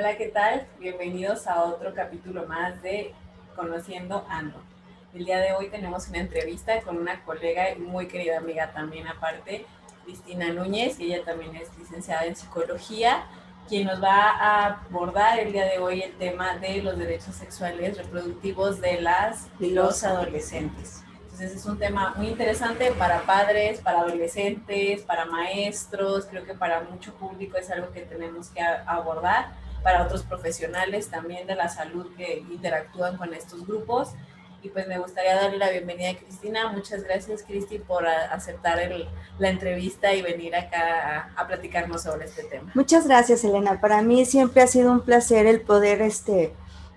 Hola, ¿qué tal? Bienvenidos a otro capítulo más de Conociendo Ando. El día de hoy tenemos una entrevista con una colega y muy querida amiga también aparte, Cristina Núñez, y ella también es licenciada en psicología, quien nos va a abordar el día de hoy el tema de los derechos sexuales reproductivos de las los adolescentes. Entonces es un tema muy interesante para padres, para adolescentes, para maestros, creo que para mucho público es algo que tenemos que abordar, para otros profesionales también de la salud que interactúan con estos grupos. Y pues me gustaría darle la bienvenida a Cristina. Muchas gracias, Cristi, por aceptar la entrevista y venir acá a, a, platicarnos sobre este tema. Muchas gracias, Elena. Para mí siempre ha sido un placer el poder este,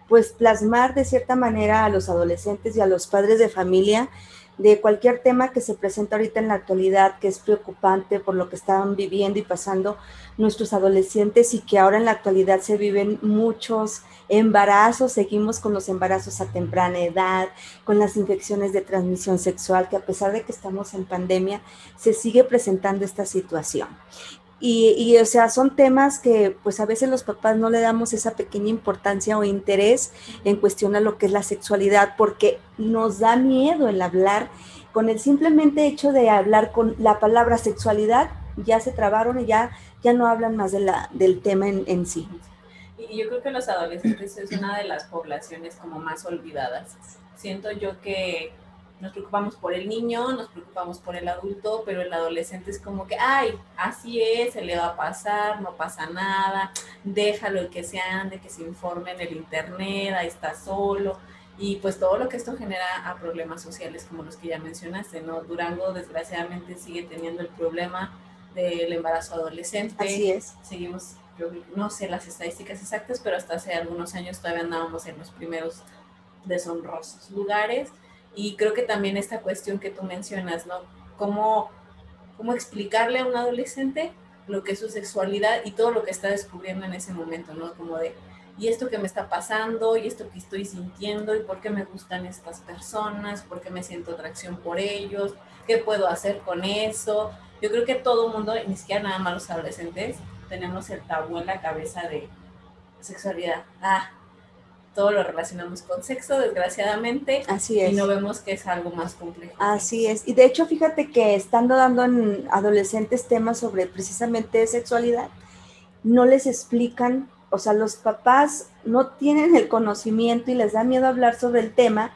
pues, plasmar de cierta manera a los adolescentes y a los padres de familia de cualquier tema que se presenta ahorita en la actualidad, que es preocupante por lo que están viviendo y pasando nuestros adolescentes y que ahora en la actualidad se viven muchos embarazos, seguimos con los embarazos a temprana edad, con las infecciones de transmisión sexual, que a pesar de que estamos en pandemia, se sigue presentando esta situación. Y, o sea, son temas que pues a veces los papás no le damos esa pequeña importancia o interés en cuestionar lo que es la sexualidad porque nos da miedo el hablar. Con el simplemente hecho de hablar con la palabra sexualidad, ya se trabaron y ya, ya no hablan más de la, del tema en, en sí. Y yo creo que los adolescentes es una de las poblaciones como más olvidadas. Siento yo que nos preocupamos por el niño, nos preocupamos por el adulto, pero el adolescente es como que, ay, así es, se le va a pasar, no pasa nada, déjalo que se ande, que se informe en el internet, ahí está solo. Y pues todo lo que esto genera a problemas sociales como los que ya mencionaste, ¿no? Durango desgraciadamente sigue teniendo el problema del embarazo adolescente. Así es. Seguimos, yo no sé las estadísticas exactas, pero hasta hace algunos años todavía andábamos en los primeros deshonrosos lugares y creo que también esta cuestión que tú mencionas, ¿no? ¿Cómo, cómo explicarle a un adolescente lo que es su sexualidad y todo lo que está descubriendo en ese momento, ¿no? Como de, y esto que me está pasando, y esto que estoy sintiendo, y por qué me gustan estas personas, por qué me siento atracción por ellos, qué puedo hacer con eso. Yo creo que todo mundo, ni siquiera nada más los adolescentes, tenemos el tabú en la cabeza de sexualidad. Ah, todo lo relacionamos con sexo, desgraciadamente. Así es. Y no vemos que es algo más complejo. Así es. Y de hecho, fíjate que estando dando en adolescentes temas sobre precisamente sexualidad, no les explican, o sea, los papás no tienen el conocimiento y les da miedo hablar sobre el tema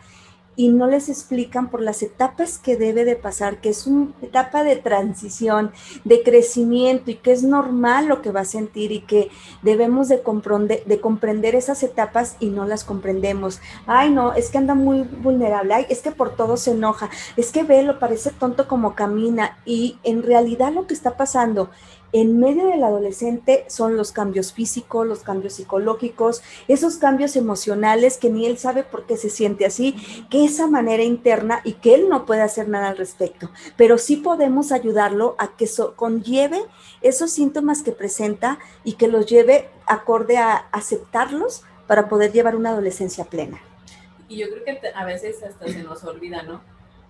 y no les explican por las etapas que debe de pasar, que es una etapa de transición, de crecimiento y que es normal lo que va a sentir y que debemos de comprender, de comprender esas etapas y no las comprendemos. Ay, no, es que anda muy vulnerable, ay, es que por todo se enoja, es que ve, lo parece tonto como camina. Y en realidad lo que está pasando en medio del adolescente son los cambios físicos, los cambios psicológicos, esos cambios emocionales que ni él sabe por qué se siente así, que esa manera interna y que él no puede hacer nada al respecto, pero sí podemos ayudarlo a que conlleve esos síntomas que presenta y que los lleve acorde a aceptarlos para poder llevar una adolescencia plena. Y yo creo que a veces hasta se nos olvida, ¿no?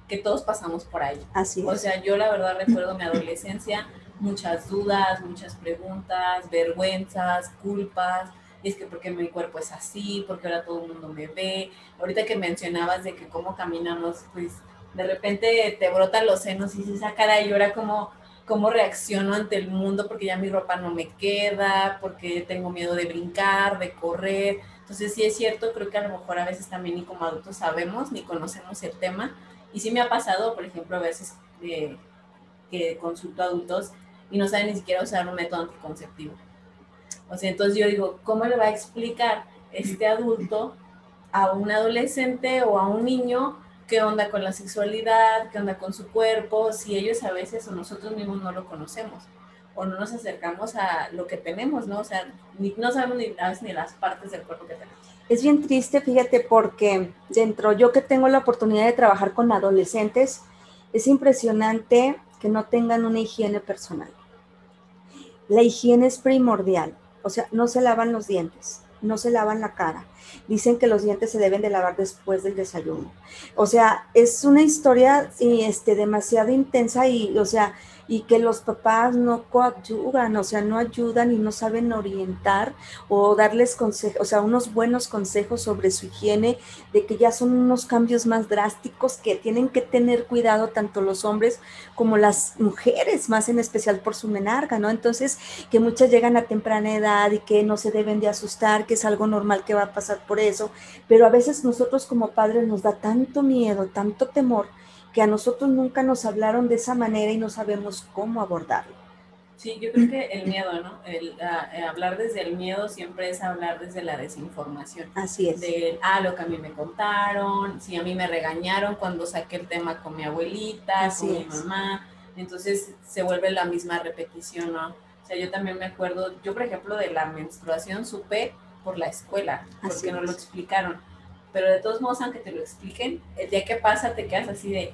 Que todos pasamos por ahí. Así es. O sea, yo la verdad recuerdo mi adolescencia muchas dudas, muchas preguntas, vergüenzas, culpas. Y es que porque mi cuerpo es así, porque ahora todo el mundo me ve. Ahorita que mencionabas de que cómo caminamos, pues de repente te brotan los senos y dices, ah, caray, ahora cómo, cómo reacciono ante el mundo porque ya mi ropa no me queda, porque tengo miedo de brincar, de correr. Entonces sí es cierto, creo que a lo mejor a veces también ni como adultos sabemos ni conocemos el tema. Y sí me ha pasado, por ejemplo, a veces que consulto a adultos y no sabe ni siquiera usar un método anticonceptivo. O sea, entonces yo digo, ¿cómo le va a explicar este adulto a un adolescente o a un niño qué onda con la sexualidad, qué onda con su cuerpo, si ellos a veces o nosotros mismos no lo conocemos o no nos acercamos a lo que tenemos, ¿no? O sea, ni, no sabemos ni, ni las partes del cuerpo que tenemos. Es bien triste, fíjate, porque dentro, yo que tengo la oportunidad de trabajar con adolescentes, es impresionante que no tengan una higiene personal. La higiene es primordial, o sea, no se lavan los dientes, no se lavan la cara. Dicen que los dientes se deben de lavar después del desayuno. O sea, es una historia este, demasiado intensa y, o sea, y que los papás no coadyuvan, o sea, no ayudan y no saben orientar o darles consejos, o sea, unos buenos consejos sobre su higiene, de que ya son unos cambios más drásticos que tienen que tener cuidado tanto los hombres como las mujeres, más en especial por su menarga, ¿no? Entonces, que muchas llegan a temprana edad y que no se deben de asustar, que es algo normal que va a pasar por eso, pero a veces nosotros como padres nos da tanto miedo, tanto temor, que a nosotros nunca nos hablaron de esa manera y no sabemos cómo abordarlo. Sí, yo creo que el miedo, ¿no? El, eh, hablar desde el miedo siempre es hablar desde la desinformación. Así es. De, ah, lo que a mí me contaron, si a mí me regañaron cuando saqué el tema con mi abuelita, con mi mamá. Entonces se vuelve la misma repetición, ¿no? O sea, yo también me acuerdo, yo por ejemplo de la menstruación supe por la escuela, porque no lo explicaron. Pero de todos modos, aunque te lo expliquen, el día que pasa te quedas así de,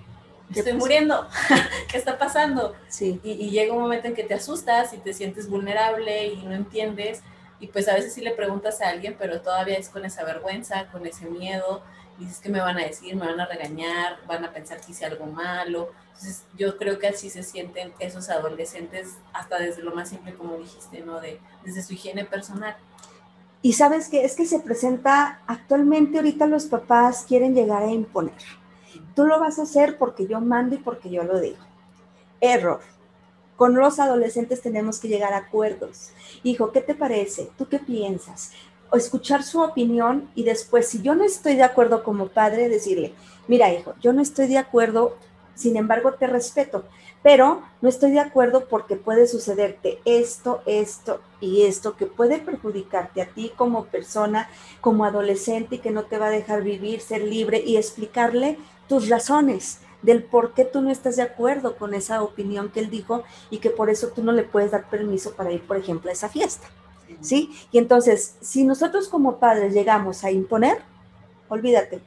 estoy muriendo, ¿qué está pasando? Sí. Y, llega un momento en que te asustas y te sientes vulnerable y no entiendes. Y pues a veces sí le preguntas a alguien, pero todavía es con esa vergüenza, con ese miedo. Y dices, que me van a decir? ¿Me van a regañar? ¿Van a pensar que hice algo malo? Entonces yo creo que así se sienten esos adolescentes, hasta desde lo más simple, como dijiste, ¿no? De, desde su higiene personal. Y sabes que es que se presenta actualmente, ahorita los papás quieren llegar a imponer Tú lo vas a hacer porque yo mando y porque yo lo digo. Error. Con los adolescentes tenemos que llegar a acuerdos. Hijo, ¿qué te parece? ¿Tú qué piensas? O escuchar su opinión y después, si yo no estoy de acuerdo como padre, decirle, mira, hijo, yo no estoy de acuerdo, sin embargo, te respeto, pero no estoy de acuerdo porque puede sucederte esto, esto y esto que puede perjudicarte a ti como persona, como adolescente y que no te va a dejar vivir, ser libre y explicarle tus razones del por qué tú no estás de acuerdo con esa opinión que él dijo y que por eso tú no le puedes dar permiso para ir, por ejemplo, a esa fiesta. ¿Sí? Y entonces, si nosotros como padres llegamos a imponer, olvídate,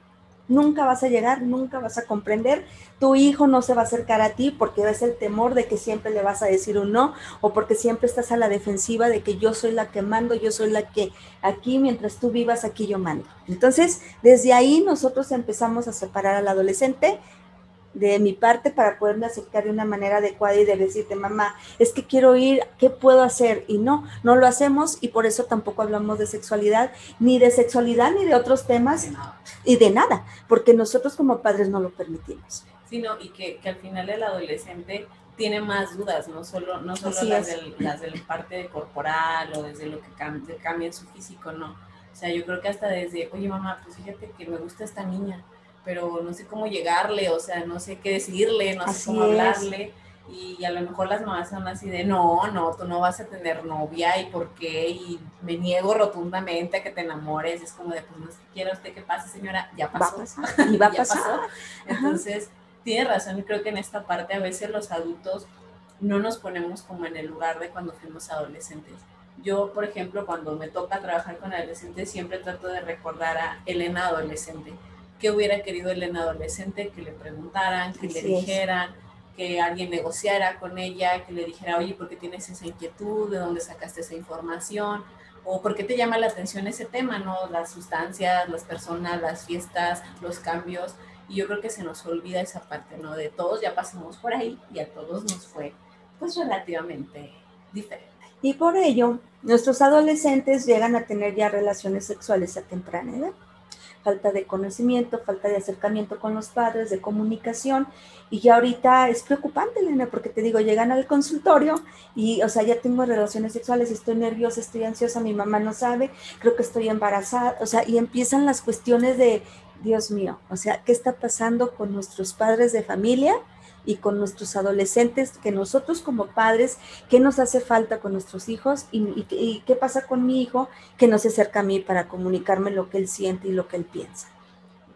nunca vas a llegar, nunca vas a comprender, tu hijo no se va a acercar a ti porque ves el temor de que siempre le vas a decir un no o porque siempre estás a la defensiva de que yo soy la que mando, yo soy la que aquí mientras tú vivas, aquí yo mando. Entonces, desde ahí nosotros empezamos a separar al adolescente de mi parte para poderme acercar de una manera adecuada y de decirte, mamá, es que quiero ir, ¿qué puedo hacer? Y no, no lo hacemos y por eso tampoco hablamos de sexualidad, ni de sexualidad, ni de otros temas, y de nada, porque nosotros como padres no lo permitimos. Sino, y que, que al final el adolescente tiene más dudas, no solo, no solo las, del, las de la parte corporal o desde lo que cambia, cambia en su físico, no. O sea, yo creo que hasta desde, oye mamá, pues fíjate que me gusta esta niña, pero no sé cómo llegarle, o sea, no sé qué decirle, no sé cómo hablarle. Y a lo mejor las mamás son así de, no, no, tú no vas a tener novia, ¿y por qué? Y me niego rotundamente a que te enamores. Es como de, pues no sé qué quiere usted que pase, señora, ya pasó. Y va a pasar. Entonces, tiene razón, y creo que en esta parte a veces los adultos no nos ponemos como en el lugar de cuando fuimos adolescentes. Yo, por ejemplo, cuando me toca trabajar con adolescentes, siempre trato de recordar a Elena adolescente qué hubiera querido Elena adolescente, que le preguntaran, que le dijeran, que alguien negociara con ella, que le dijera, oye, ¿por qué tienes esa inquietud? ¿De dónde sacaste esa información? ¿O por qué te llama la atención ese tema, no? Las sustancias, las personas, las fiestas, los cambios. Y yo creo que se nos olvida esa parte, ¿no? De todos ya pasamos por ahí y a todos nos fue, pues, relativamente diferente. Y por ello, nuestros adolescentes llegan a tener ya relaciones sexuales a temprana edad falta de conocimiento, falta de acercamiento con los padres, de comunicación. Y ya ahorita es preocupante, Elena, porque te digo, llegan al consultorio y, o sea, ya tengo relaciones sexuales, estoy nerviosa, estoy ansiosa, mi mamá no sabe, creo que estoy embarazada, o sea, y empiezan las cuestiones de, Dios mío, o sea, ¿qué está pasando con nuestros padres de familia? Y con nuestros adolescentes, que nosotros como padres, qué nos hace falta con nuestros hijos y, qué pasa con mi hijo que no se acerca a mí para comunicarme lo que él siente y lo que él piensa.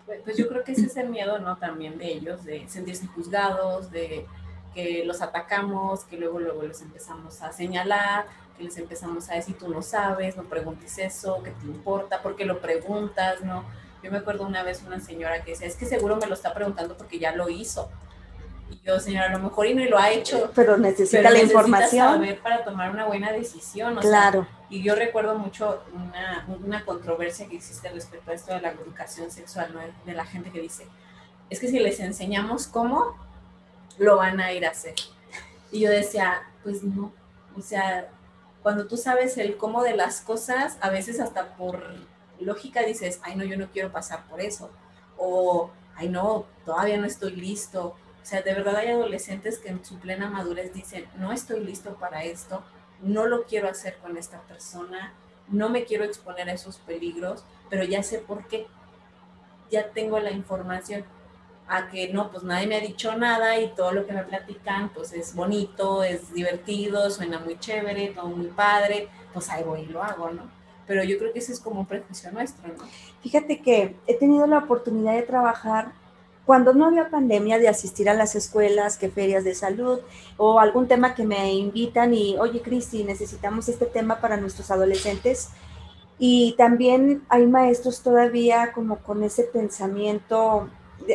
Pues, pues yo creo que ese es el miedo, ¿no? También de ellos, de sentirse juzgados, de que los atacamos, que luego, luego les empezamos a señalar, que les empezamos a decir, tú no sabes, no preguntes eso, que te importa, porque lo preguntas, ¿no? Yo me acuerdo una vez una señora que decía, es que seguro me lo está preguntando porque ya lo hizo. Y yo, señora, a lo mejor y no lo ha hecho. Pero necesita la información. saber para tomar una buena decisión. claro. y yo recuerdo mucho una, una, controversia que existe respecto a esto de la educación sexual, ¿no? de la gente que dice, es que si les enseñamos cómo, lo van a ir a hacer. Y yo decía, pues no, o sea, cuando tú sabes el cómo de las cosas, a veces hasta por lógica dices, ay no, yo no quiero pasar por eso. O, ay no, todavía no estoy listo. O sea, de verdad hay adolescentes que en su plena madurez dicen, no estoy listo para esto, no lo quiero hacer con esta persona, no me quiero exponer a esos peligros, pero ya sé por qué. Ya tengo la información. A que no, pues nadie me ha dicho nada y todo lo que me platican, pues es bonito, es divertido, suena muy chévere, todo muy padre, pues ahí y lo hago, ¿no? Pero yo creo que ese es como un prejuicio nuestro, ¿no? Fíjate que he tenido la oportunidad de trabajar cuando no había pandemia de asistir a las escuelas, que ferias de salud o algún tema que me invitan y, oye, Cristi, necesitamos este tema para nuestros adolescentes. Y también hay maestros todavía como con ese pensamiento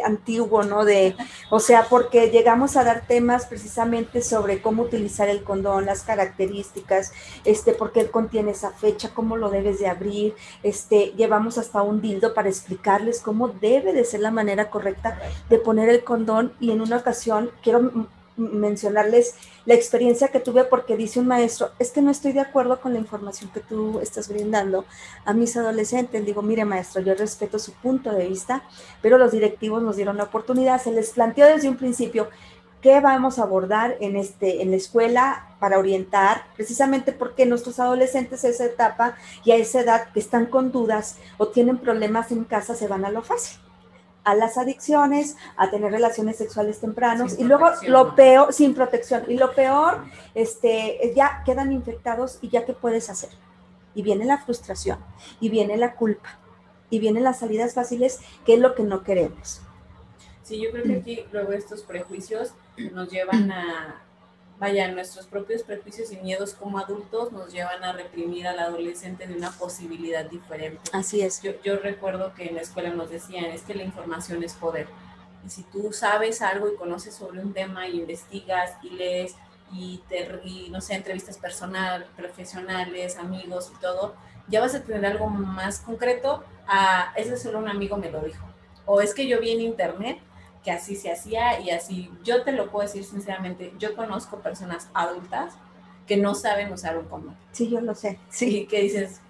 antiguo, ¿no? De, o sea, porque llegamos a dar temas precisamente sobre cómo utilizar el condón, las características, este, por qué contiene esa fecha, cómo lo debes de abrir, este, llevamos hasta un dildo para explicarles cómo debe de ser la manera correcta de poner el condón y en una ocasión quiero mencionarles la experiencia que tuve porque dice un maestro, es que no estoy de acuerdo con la información que tú estás brindando a mis adolescentes. Digo, mire maestro, yo respeto su punto de vista, pero los directivos nos dieron la oportunidad, se les planteó desde un principio qué vamos a abordar en, este, en la escuela para orientar, precisamente porque nuestros adolescentes a esa etapa y a esa edad que están con dudas o tienen problemas en casa se van a lo fácil a las adicciones, a tener relaciones sexuales tempranos y luego lo peor, sin protección, y lo peor, este, ya quedan infectados y ya qué puedes hacer. Y viene la frustración, y viene la culpa, y vienen las salidas fáciles, que es lo que no queremos. Sí, yo creo que aquí luego estos prejuicios nos llevan a, vaya, nuestros propios prejuicios y miedos como adultos nos llevan a reprimir al adolescente de una posibilidad diferente. Así es. Yo, yo recuerdo que en la escuela nos decían, es que la información es poder. Y si tú sabes algo y conoces sobre un tema y investigas y lees y, te, y no sé, entrevistas personal, profesionales, amigos y todo, ya vas a tener algo más concreto a, ese solo un amigo me lo dijo. O es que yo vi en internet que así se hacía y así, yo te lo puedo decir sinceramente, yo conozco personas adultas que no saben usar un condón. Sí, yo lo sé. Sí, que dices,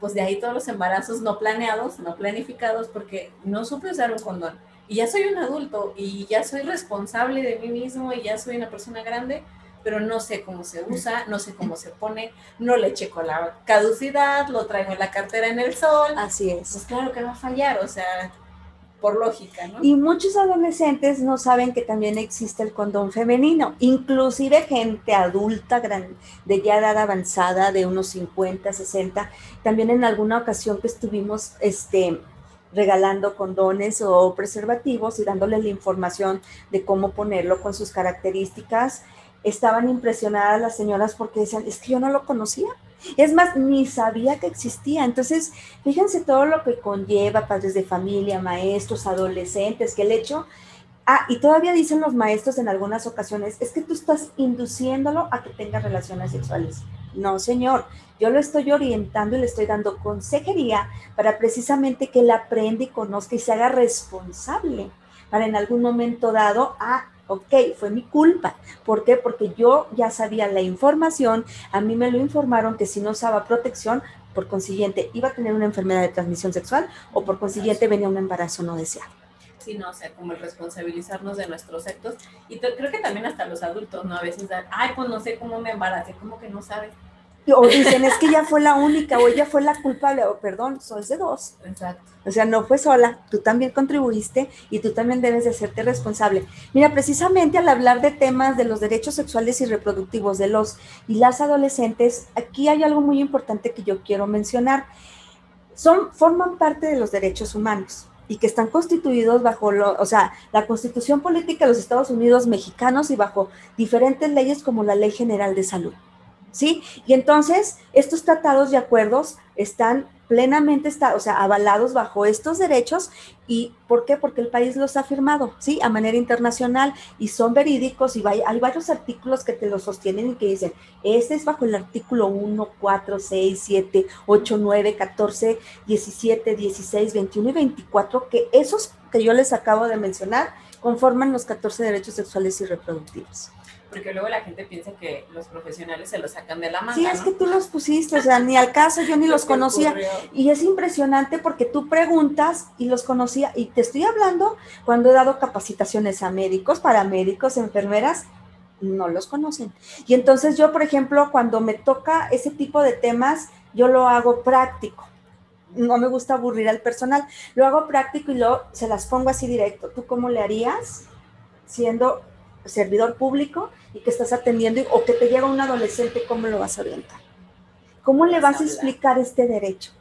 pues de ahí todos los embarazos no planeados, no planificados, porque no supe usar un condón. Y ya soy un adulto y ya soy responsable de mí mismo y ya soy una persona grande, pero no sé cómo se usa, no sé cómo se pone, no le checo la caducidad, lo traigo en la cartera en el sol. Así es. Pues claro que va a fallar, o sea, por lógica, ¿no? Y muchos adolescentes no saben que también existe el condón femenino, inclusive gente adulta, de ya edad avanzada, de unos 50, 60, también en alguna ocasión que estuvimos este, regalando condones o preservativos y dándoles la información de cómo ponerlo con sus características, estaban impresionadas las señoras porque decían, es que yo no lo conocía. Es más, ni sabía que existía. Entonces, fíjense todo lo que conlleva padres de familia, maestros, adolescentes, que el hecho... Ah, y todavía dicen los maestros en algunas ocasiones, es que tú estás induciéndolo a que tenga relaciones sexuales. No, señor, yo lo estoy orientando y le estoy dando consejería para precisamente que él aprenda y conozca y se haga responsable para en algún momento dado, ah, ok, fue mi culpa. ¿Por qué? Porque yo ya sabía la información, a mí me lo informaron que si no usaba protección, por consiguiente iba a tener una enfermedad de transmisión sexual o por consiguiente venía un embarazo no deseado. Sí, no, o sea, como el responsabilizarnos de nuestros actos. Y creo que también hasta los adultos, ¿no? A veces dan, ay, pues no sé cómo me embaracé, como que no sabes. O dicen, es que ella fue la única o ella fue la culpable, o perdón, sois de dos. Exacto. O sea, no fue sola, tú también contribuiste y tú también debes de hacerte responsable. Mira, precisamente al hablar de temas de los derechos sexuales y reproductivos de los y las adolescentes, aquí hay algo muy importante que yo quiero mencionar. Son, forman parte de los derechos humanos y que están constituidos bajo, lo, o sea, la constitución política de los Estados Unidos mexicanos y bajo diferentes leyes como la Ley General de Salud. ¿Sí? Y entonces estos tratados y acuerdos están plenamente, está, o sea, avalados bajo estos derechos. ¿Y por qué? Porque el país los ha firmado, ¿sí? A manera internacional y son verídicos y hay varios artículos que te lo sostienen y que dicen, este es bajo el artículo 1, 4, 6, 7, 8, 9, 14, 17, 16, 21 y 24, que esos que yo les acabo de mencionar conforman los 14 derechos sexuales y reproductivos porque luego la gente piensa que los profesionales se los sacan de la mano. Sí, es que tú los pusiste, o sea, ni al caso, yo ni los conocía. Y es impresionante porque tú preguntas y los conocía, y te estoy hablando cuando he dado capacitaciones a médicos, paramédicos, enfermeras, no los conocen. Y entonces yo, por ejemplo, cuando me toca ese tipo de temas, yo lo hago práctico. No me gusta aburrir al personal. Lo hago práctico y luego se las pongo así directo. ¿Tú cómo le harías siendo servidor público y que estás atendiendo o que te llega un adolescente, ¿cómo lo vas a orientar? ¿Cómo le vas a explicar este derecho?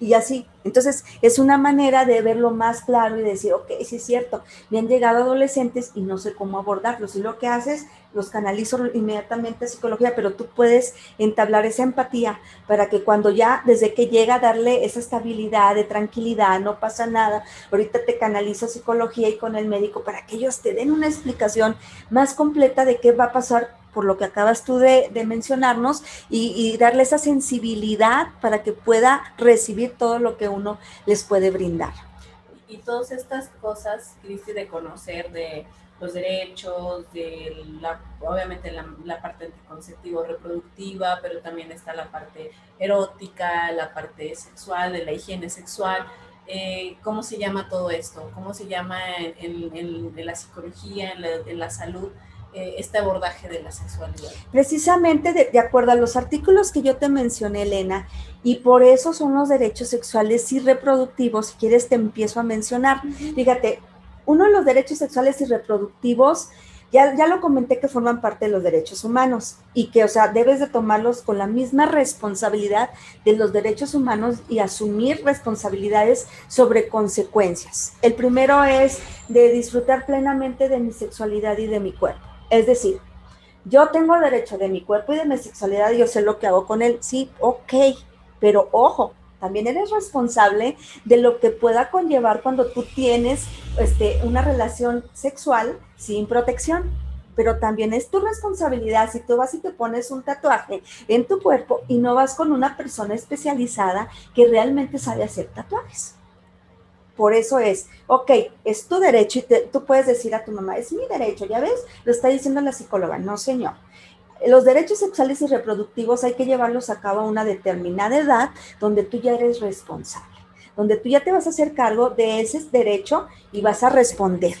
y así. Entonces, es una manera de verlo más claro y decir, ok, sí es cierto, me han llegado adolescentes y no sé cómo abordarlos. Y lo que haces, los canalizo inmediatamente a psicología, pero tú puedes entablar esa empatía para que cuando ya, desde que llega, darle esa estabilidad, de tranquilidad, no pasa nada. Ahorita te canalizo psicología y con el médico para que ellos te den una explicación más completa de qué va a pasar por lo que acabas tú de, mencionarnos, y, darle esa sensibilidad para que pueda recibir todo lo que uno les puede brindar. Y todas estas cosas, Cristi, de conocer de los derechos, de la, obviamente la, parte anticonceptivo reproductiva, pero también está la parte erótica, la parte sexual, de la higiene sexual. Eh, ¿Cómo se llama todo esto? ¿Cómo se llama en, la psicología, en la salud? Eh, este abordaje de la sexualidad. Precisamente de, acuerdo a los artículos que yo te mencioné, Elena, y por eso son los derechos sexuales y reproductivos, si quieres te empiezo a mencionar. Fíjate, uno de los derechos sexuales y reproductivos, ya, ya lo comenté que forman parte de los derechos humanos y que, o sea, debes de tomarlos con la misma responsabilidad de los derechos humanos y asumir responsabilidades sobre consecuencias. El primero es de disfrutar plenamente de mi sexualidad y de mi cuerpo. Es decir, yo tengo derecho de mi cuerpo y de mi sexualidad yo sé lo que hago con él. Sí, ok, pero ojo, también eres responsable de lo que pueda conllevar cuando tú tienes este, una relación sexual sin protección. Pero también es tu responsabilidad si tú vas y te pones un tatuaje en tu cuerpo y no vas con una persona especializada que realmente sabe hacer tatuajes. Por eso es, ok, es tu derecho y tú puedes decir a tu mamá, es mi derecho, ya ves, lo está diciendo la psicóloga, no señor. Los derechos sexuales y reproductivos hay que llevarlos a cabo a una determinada edad donde tú ya eres responsable, donde tú ya te vas a hacer cargo de ese derecho y vas a responder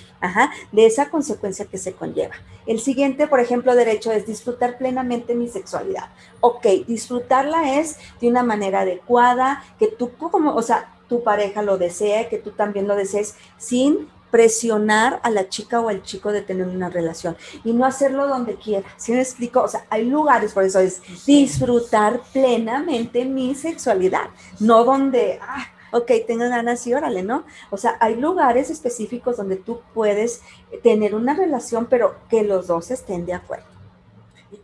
de esa consecuencia que se conlleva. El siguiente, por ejemplo, derecho es disfrutar plenamente mi sexualidad. Ok, disfrutarla es de una manera adecuada, que tú como, o sea, tu pareja lo desea, que tú también lo desees, sin presionar a la chica o al chico de tener una relación y no hacerlo donde quiera. ¿Sí me explico? O sea, hay lugares, por eso es disfrutar plenamente mi sexualidad, no donde, ah, ok, tengo ganas y órale, ¿no? O sea, hay lugares específicos donde tú puedes tener una relación, pero que los dos estén de acuerdo.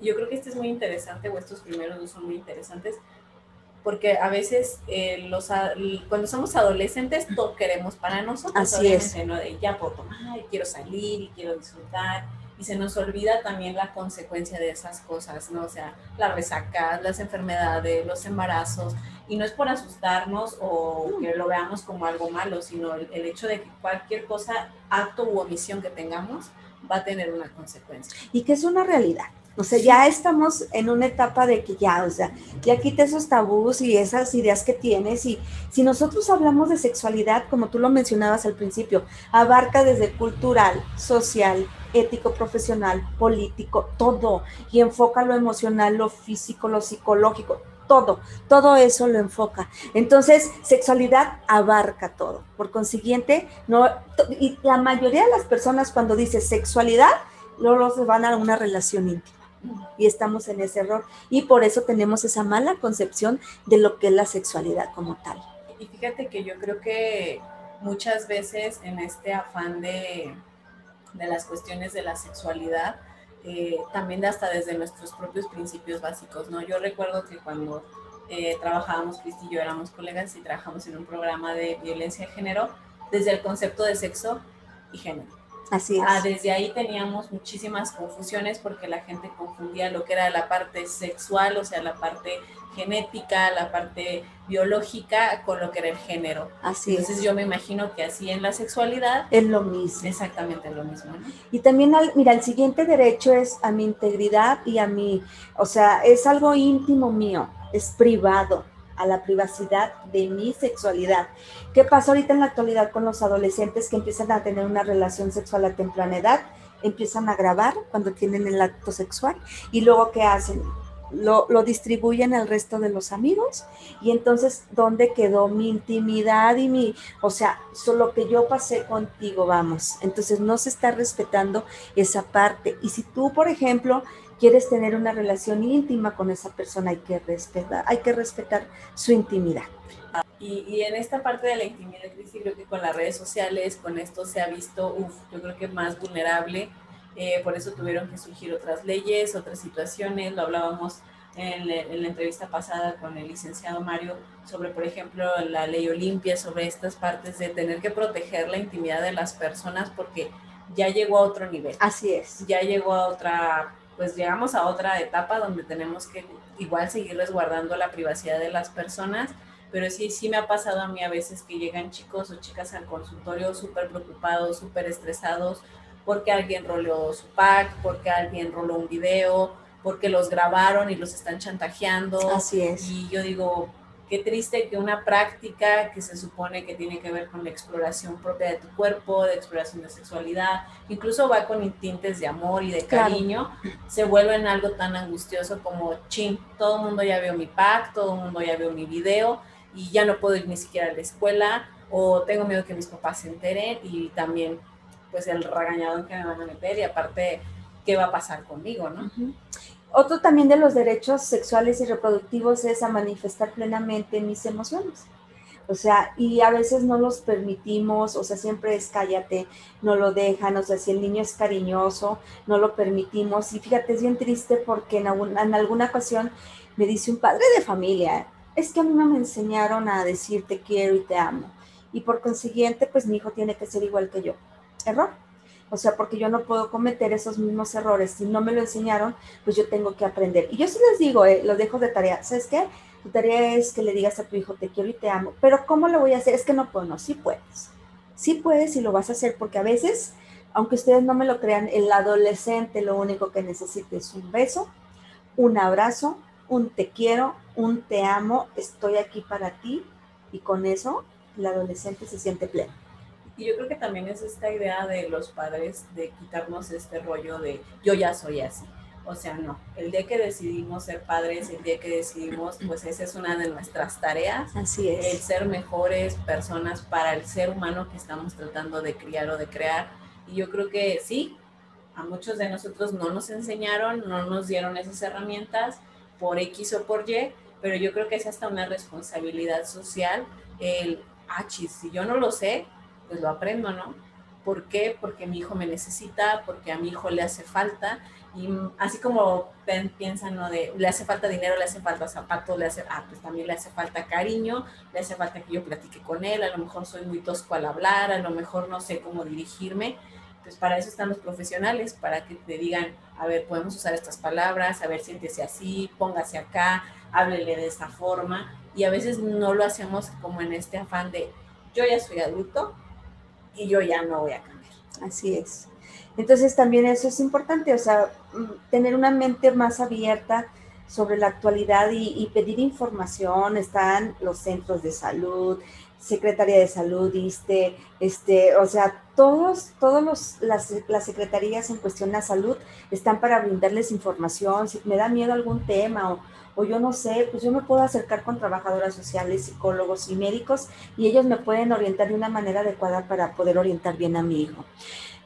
Yo creo que este es muy interesante, o estos primeros dos son muy interesantes, porque a veces eh, los, cuando somos adolescentes todo queremos para nosotros, Así es. ¿no? De ya puedo tomar, quiero salir, y quiero disfrutar, y se nos olvida también la consecuencia de esas cosas, ¿no? O sea, la resaca, las enfermedades, los embarazos, y no es por asustarnos o que lo veamos como algo malo, sino el, el hecho de que cualquier cosa, acto u omisión que tengamos, va a tener una consecuencia. Y que es una realidad. O sea, ya estamos en una etapa de que ya, o sea, ya quita esos tabús y esas ideas que tienes. Y si nosotros hablamos de sexualidad, como tú lo mencionabas al principio, abarca desde cultural, social, ético, profesional, político, todo. Y enfoca lo emocional, lo físico, lo psicológico, todo. Todo eso lo enfoca. Entonces, sexualidad abarca todo. Por consiguiente, no, y la mayoría de las personas cuando dice sexualidad, luego se van a una relación íntima y estamos en ese error. Y por eso tenemos esa mala concepción de lo que es la sexualidad como tal. Y fíjate que yo creo que muchas veces en este afán de, de las cuestiones de la sexualidad, eh, también hasta desde nuestros propios principios básicos, ¿no? Yo recuerdo que cuando eh, trabajábamos, Cristi y yo éramos colegas y trabajamos en un programa de violencia de género, desde el concepto de sexo y género Así es. Ah, desde ahí teníamos muchísimas confusiones porque la gente confundía lo que era la parte sexual, o sea, la parte genética, la parte biológica con lo que era el género. Así Entonces yo me imagino que así en la sexualidad es lo mismo. Exactamente lo mismo. ¿no? Y también, mira, el siguiente derecho es a mi integridad y a mi, o sea, es algo íntimo mío, es privado a la privacidad de mi sexualidad. ¿Qué pasa ahorita en la actualidad con los adolescentes que empiezan a tener una relación sexual a temprana edad? Empiezan a grabar cuando tienen el acto sexual y luego ¿qué hacen? Lo, lo, distribuyen al resto de los amigos y entonces dónde quedó mi intimidad y mi, o sea, solo que yo pasé contigo, vamos. Entonces no se está respetando esa parte. Y si tú, por ejemplo, quieres tener una relación íntima con esa persona, hay que respetar, hay que respetar su intimidad. Y, y, en esta parte de la intimidad, Cristi, creo que con las redes sociales, con esto se ha visto, uf, yo creo que más vulnerable. Eh, por eso tuvieron que surgir otras leyes, otras situaciones. Lo hablábamos en, en, la entrevista pasada con el licenciado Mario sobre, por ejemplo, la ley Olimpia, sobre estas partes de tener que proteger la intimidad de las personas porque ya llegó a otro nivel. Así es. Ya llegó a otra pues llegamos a otra etapa donde tenemos que igual seguir resguardando la privacidad de las personas, pero sí, sí me ha pasado a mí a veces que llegan chicos o chicas al consultorio súper preocupados, súper estresados, porque alguien roleó su pack, porque alguien roló un video, porque los grabaron y los están chantajeando. Así es. Y yo digo, qué triste que una práctica que se supone que tiene que ver con la exploración propia de tu cuerpo, de exploración de sexualidad, incluso va con tintes de amor y de cariño, claro. se vuelve en algo tan angustioso como, chin, todo el mundo ya vio mi pack, todo el mundo ya vio mi video y ya no puedo ir ni siquiera a la escuela o tengo miedo que mis papás se enteren y también pues el regañadón que me van a meter y aparte qué va a pasar conmigo, ¿no? Uh -huh. Otro también de los derechos sexuales y reproductivos es a manifestar plenamente mis emociones. O sea, y a veces no los permitimos, o sea, siempre es cállate, no lo dejan, o sea, si el niño es cariñoso, no lo permitimos. Y fíjate, es bien triste porque en, alguna, en alguna ocasión me dice un padre de familia, es que a mí no me enseñaron a decir te quiero y te amo. Y por consiguiente, pues mi hijo tiene que ser igual que yo. Error. O sea, porque yo no puedo cometer esos mismos errores. Si no me lo enseñaron, pues yo tengo que aprender. Y yo sí les digo, eh, lo dejo de tarea. ¿Sabes qué? Tu tarea es que le digas a tu hijo, te quiero y te amo. Pero ¿cómo lo voy a hacer? Es que no puedo. No, sí puedes. Sí puedes y lo vas a hacer porque a veces, aunque ustedes no me lo crean, el adolescente lo único que necesita es un beso, un abrazo, un te quiero, un te amo, estoy aquí para ti. Y con eso, el adolescente se siente pleno. Y yo creo que también es esta idea de los padres de quitarnos este rollo de yo ya soy así. O sea, no, el día que decidimos ser padres, el día que decidimos, pues esa es una de nuestras tareas. Así es. El ser mejores personas para el ser humano que estamos tratando de criar o de crear. Y yo creo que sí, a muchos de nosotros no nos enseñaron, no nos dieron esas herramientas por X o por Y, pero yo creo que es hasta una responsabilidad social el, ah, chis, si yo no lo sé, pues lo aprendo, ¿no? ¿Por qué? Porque mi hijo me necesita, porque a mi hijo le hace falta. Y así como piensan, ¿no? De, le hace falta dinero, le hace falta zapatos, le hace, ah, pues también le hace falta cariño, le hace falta que yo platique con él, a lo mejor soy muy tosco al hablar, a lo mejor no sé cómo dirigirme. Pues para eso están los profesionales, para que te digan, a ver, podemos usar estas palabras, a ver, siéntese así, póngase acá, háblele de esta forma. Y a veces no lo hacemos como en este afán de, yo ya soy adulto, y yo ya no voy a cambiar. Así es. Entonces también eso es importante, o sea, tener una mente más abierta sobre la actualidad y, pedir información. Están los centros de salud, Secretaría de Salud, ISTE, este, o sea, todos, todos las, las secretarías en cuestión de salud están para brindarles información. Si me da miedo algún tema o, o yo no sé, pues yo me puedo acercar con trabajadoras sociales, psicólogos y médicos y ellos me pueden orientar de una manera adecuada para poder orientar bien a mi hijo.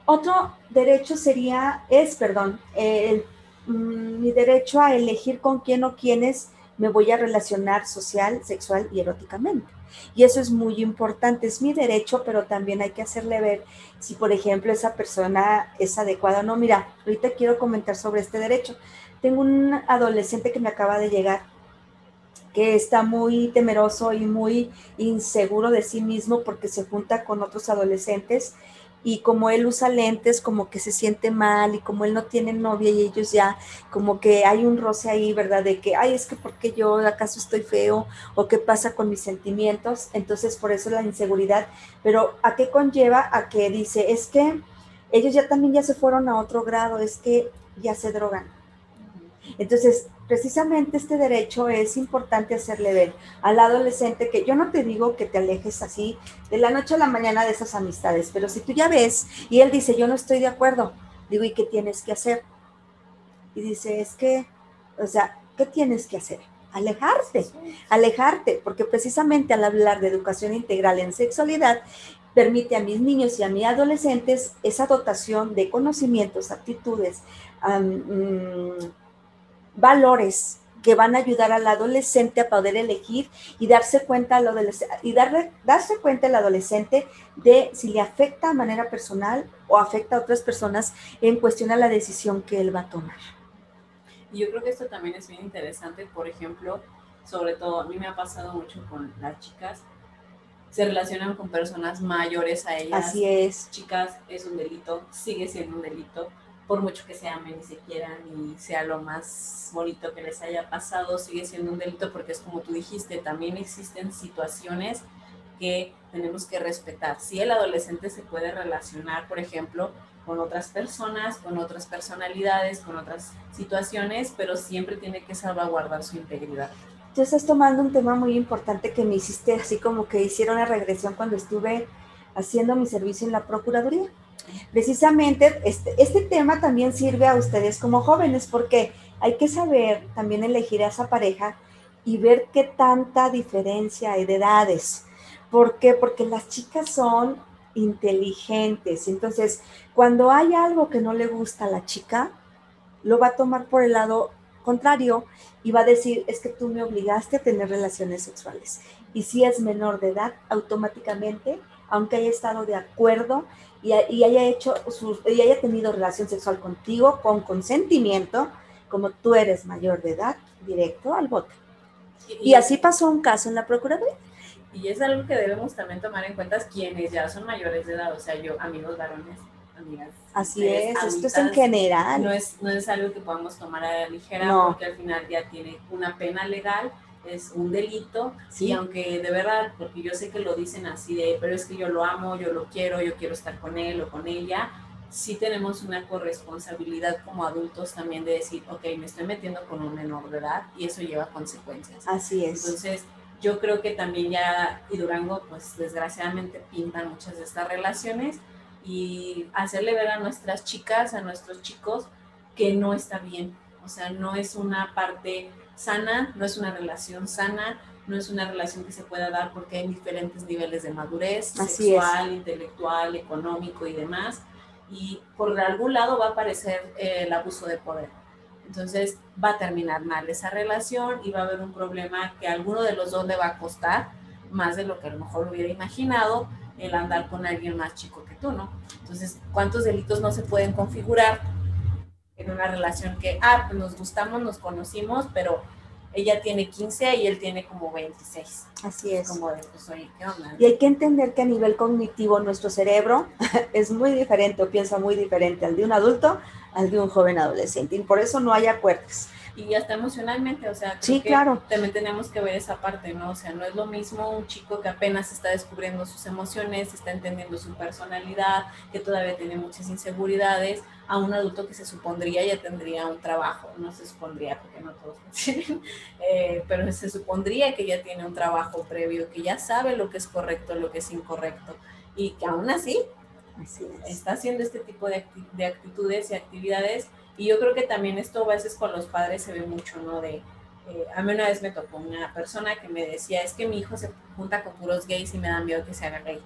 Otro derecho sería, es, perdón, el, mm, mi derecho a elegir con quién o quiénes me voy a relacionar social, sexual y eróticamente. Y eso es muy importante, es mi derecho, pero también hay que hacerle ver si, por ejemplo, esa persona es adecuada o no. Mira, ahorita quiero comentar sobre este derecho. Tengo un adolescente que me acaba de llegar, que está muy temeroso y muy inseguro de sí mismo porque se junta con otros adolescentes y como él usa lentes, como que se siente mal y como él no tiene novia y ellos ya, como que hay un roce ahí, ¿verdad? De que, ay, es que porque yo acaso estoy feo o qué pasa con mis sentimientos, entonces por eso la inseguridad, pero ¿a qué conlleva? A que dice, es que ellos ya también ya se fueron a otro grado, es que ya se drogan. Entonces, precisamente este derecho es importante hacerle ver al adolescente que yo no te digo que te alejes así de la noche a la mañana de esas amistades, pero si tú ya ves y él dice, yo no estoy de acuerdo, digo, ¿y qué tienes que hacer? Y dice, es que, o sea, ¿qué tienes que hacer? Alejarte, alejarte, porque precisamente al hablar de educación integral en sexualidad, permite a mis niños y a mis adolescentes esa dotación de conocimientos, aptitudes, mm, valores que van a ayudar al adolescente a poder elegir y darse cuenta al adolescente, y darle, darse cuenta al adolescente de si le afecta de manera personal o afecta a otras personas en cuestión a la decisión que él va a tomar. Y yo creo que esto también es bien interesante, por ejemplo, sobre todo a mí me ha pasado mucho con las chicas, se relacionan con personas mayores a ellas. Así es. Chicas, es un delito, sigue siendo un delito por mucho que se amen y se quieran y sea lo más bonito que les haya pasado, sigue siendo un delito porque es como tú dijiste, también existen situaciones que tenemos que respetar. Si el adolescente se puede relacionar, por ejemplo, con otras personas, con otras personalidades, con otras situaciones, pero siempre tiene que salvaguardar su integridad. Tú estás tomando un tema muy importante que me hiciste así como que hicieron la regresión cuando estuve haciendo mi servicio en la Procuraduría Precisamente este, este tema también sirve a ustedes como jóvenes porque hay que saber también elegir a esa pareja y ver qué tanta diferencia hay de edades. ¿Por qué? Porque las chicas son inteligentes. Entonces, cuando hay algo que no le gusta a la chica, lo va a tomar por el lado contrario y va a decir, es que tú me obligaste a tener relaciones sexuales. Y si es menor de edad, automáticamente, aunque haya estado de acuerdo y, haya hecho y haya tenido relación sexual contigo con consentimiento, como tú eres mayor de edad, directo al bote. Y, así pasó un caso en la Procuraduría. Y es algo que debemos también tomar en cuenta quienes ya son mayores de edad, o sea, yo, amigos varones, amigas. Así es, esto es en general. No es, no es algo que podamos tomar a la ligera, porque al final ya tiene una pena legal es un delito y aunque de verdad, porque yo sé que lo dicen así de, pero es que yo lo amo, yo lo quiero, yo quiero estar con él o con ella, sí tenemos una corresponsabilidad como adultos también de decir, ok, me estoy metiendo con un menor de edad y eso lleva consecuencias. Así es. Entonces, yo creo que también ya, y Durango, pues desgraciadamente pintan muchas de estas relaciones y hacerle ver a nuestras chicas, a nuestros chicos, que no está bien. O sea, no es una parte sana, no es una relación sana, no es una relación que se pueda dar porque hay diferentes niveles de madurez sexual, intelectual, económico y demás. Y por algún lado va a aparecer eh, el abuso de poder. Entonces va a terminar mal esa relación y va a haber un problema que a alguno de los dos le va a costar más de lo que a lo mejor hubiera imaginado el andar con alguien más chico que tú, ¿no? Entonces, ¿cuántos delitos no se pueden configurar en una relación que, ah, pues nos gustamos, nos conocimos, pero ella tiene 15 y él tiene como 26. Así es. Como de, pues, oye, ¿qué onda? Y hay que entender que a nivel cognitivo nuestro cerebro es muy diferente o piensa muy diferente al de un adulto al de un joven adolescente. Y por eso no hay acuerdos y hasta emocionalmente, o sea, sí, claro. también tenemos que ver esa parte, ¿no? O sea, no es lo mismo un chico que apenas está descubriendo sus emociones, está entendiendo su personalidad, que todavía tiene muchas inseguridades, a un adulto que se supondría ya tendría un trabajo, no se supondría porque no todos lo tienen, eh, pero se supondría que ya tiene un trabajo previo, que ya sabe lo que es correcto, lo que es incorrecto, y que aún así, está haciendo este tipo de, de actitudes y actividades y yo creo que también esto a veces con los padres se ve mucho, ¿no? De, eh, a mí una vez me tocó una persona que me decía, es que mi hijo se junta con puros gays y me da miedo que se haga gay.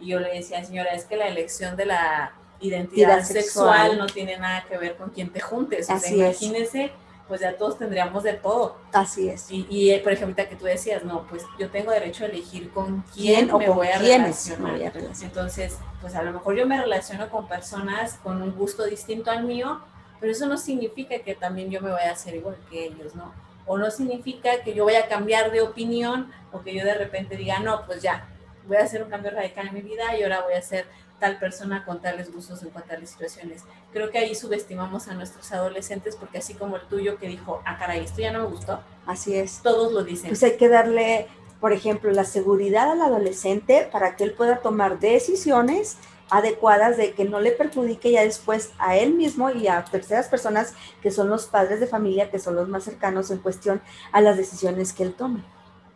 Y yo le decía, señora, es que la elección de la identidad sexual. no tiene nada que ver con quién te juntes. O sea, imagínese, pues ya todos tendríamos de todo. Así es. Y, y, eh, por ejemplo, que tú decías, no, pues yo tengo derecho a elegir con quién, me voy a relacionar. voy a relacionar. Entonces, pues a lo mejor yo me relaciono con personas con un gusto distinto al mío, pero eso no significa que también yo me vaya a hacer igual que ellos, ¿no? O no significa que yo vaya a cambiar de opinión o que yo de repente diga, no, pues ya, voy a hacer un cambio radical en mi vida y ahora voy a ser tal persona con tales gustos en tales situaciones. Creo que ahí subestimamos a nuestros adolescentes porque así como el tuyo que dijo, ah, caray, esto ya no me gustó. Así es. Todos lo dicen. Pues hay que darle, por ejemplo, la seguridad al adolescente para que él pueda tomar decisiones adecuadas de que no le perjudique ya después a él mismo y a terceras personas que son los padres de familia, que son los más cercanos en cuestión a las decisiones que él tome.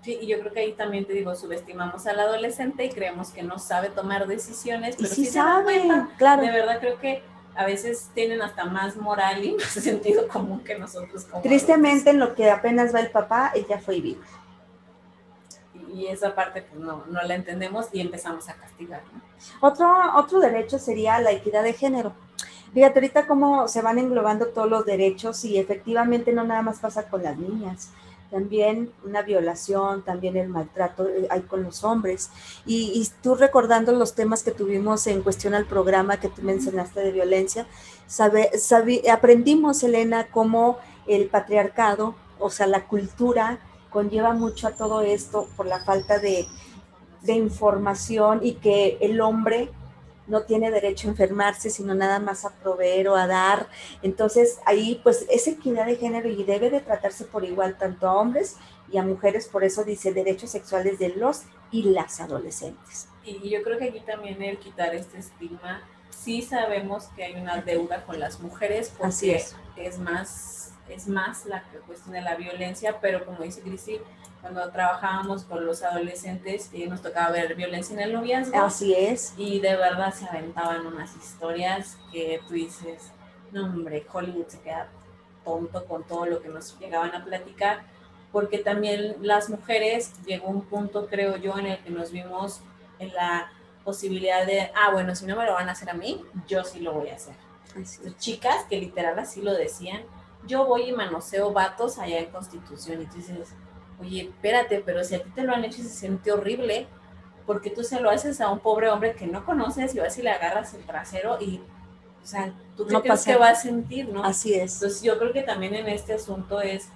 Sí, y yo creo que ahí también te digo, subestimamos al adolescente y creemos que no sabe tomar decisiones, pero sí, sabe, claro. De verdad creo que a veces tienen hasta más moral y más sentido común que nosotros. Como Tristemente, en lo que apenas va el papá, ella fue y y esa parte pues no, no la entendemos y empezamos a castigar. Otro, otro derecho sería la equidad de género. Fíjate ahorita cómo se van englobando todos los derechos y efectivamente no nada más pasa con las niñas, también una violación, también el maltrato eh, hay con los hombres. Y, tú recordando los temas que tuvimos en cuestión al programa que tú mencionaste de violencia, sabe, aprendimos, Elena, cómo el patriarcado, o sea, la cultura, conlleva mucho a todo esto por la falta de, información y que el hombre no tiene derecho a enfermarse, sino nada más a proveer o a dar. Entonces, ahí pues es equidad de género y debe de tratarse por igual tanto a hombres y a mujeres, por eso dice derechos sexuales de los y las adolescentes. Y yo creo que aquí también el quitar este estigma, sí sabemos que hay una deuda con las mujeres porque Así es. es más es más la cuestión de la violencia, pero como dice Cristi, cuando trabajábamos con los adolescentes y nos tocaba ver violencia en el noviazgo. Así es. Y de verdad se aventaban unas historias que tú dices, no hombre, Hollywood se queda tonto con todo lo que nos llegaban a platicar, porque también las mujeres llegó un punto, creo yo, en el que nos vimos en la posibilidad de, ah, bueno, si no me lo van a hacer a mí, yo sí lo voy a hacer. Chicas que literal así lo decían, yo voy y manoseo vatos allá en Constitución y tú dices, oye, espérate, pero si a ti te lo han hecho y se siente horrible, porque tú se lo haces a un pobre hombre que no conoces y vas y le agarras el trasero y, o sea, tú qué no crees que va a sentir, ¿no? Así es. Entonces yo creo que también en este asunto es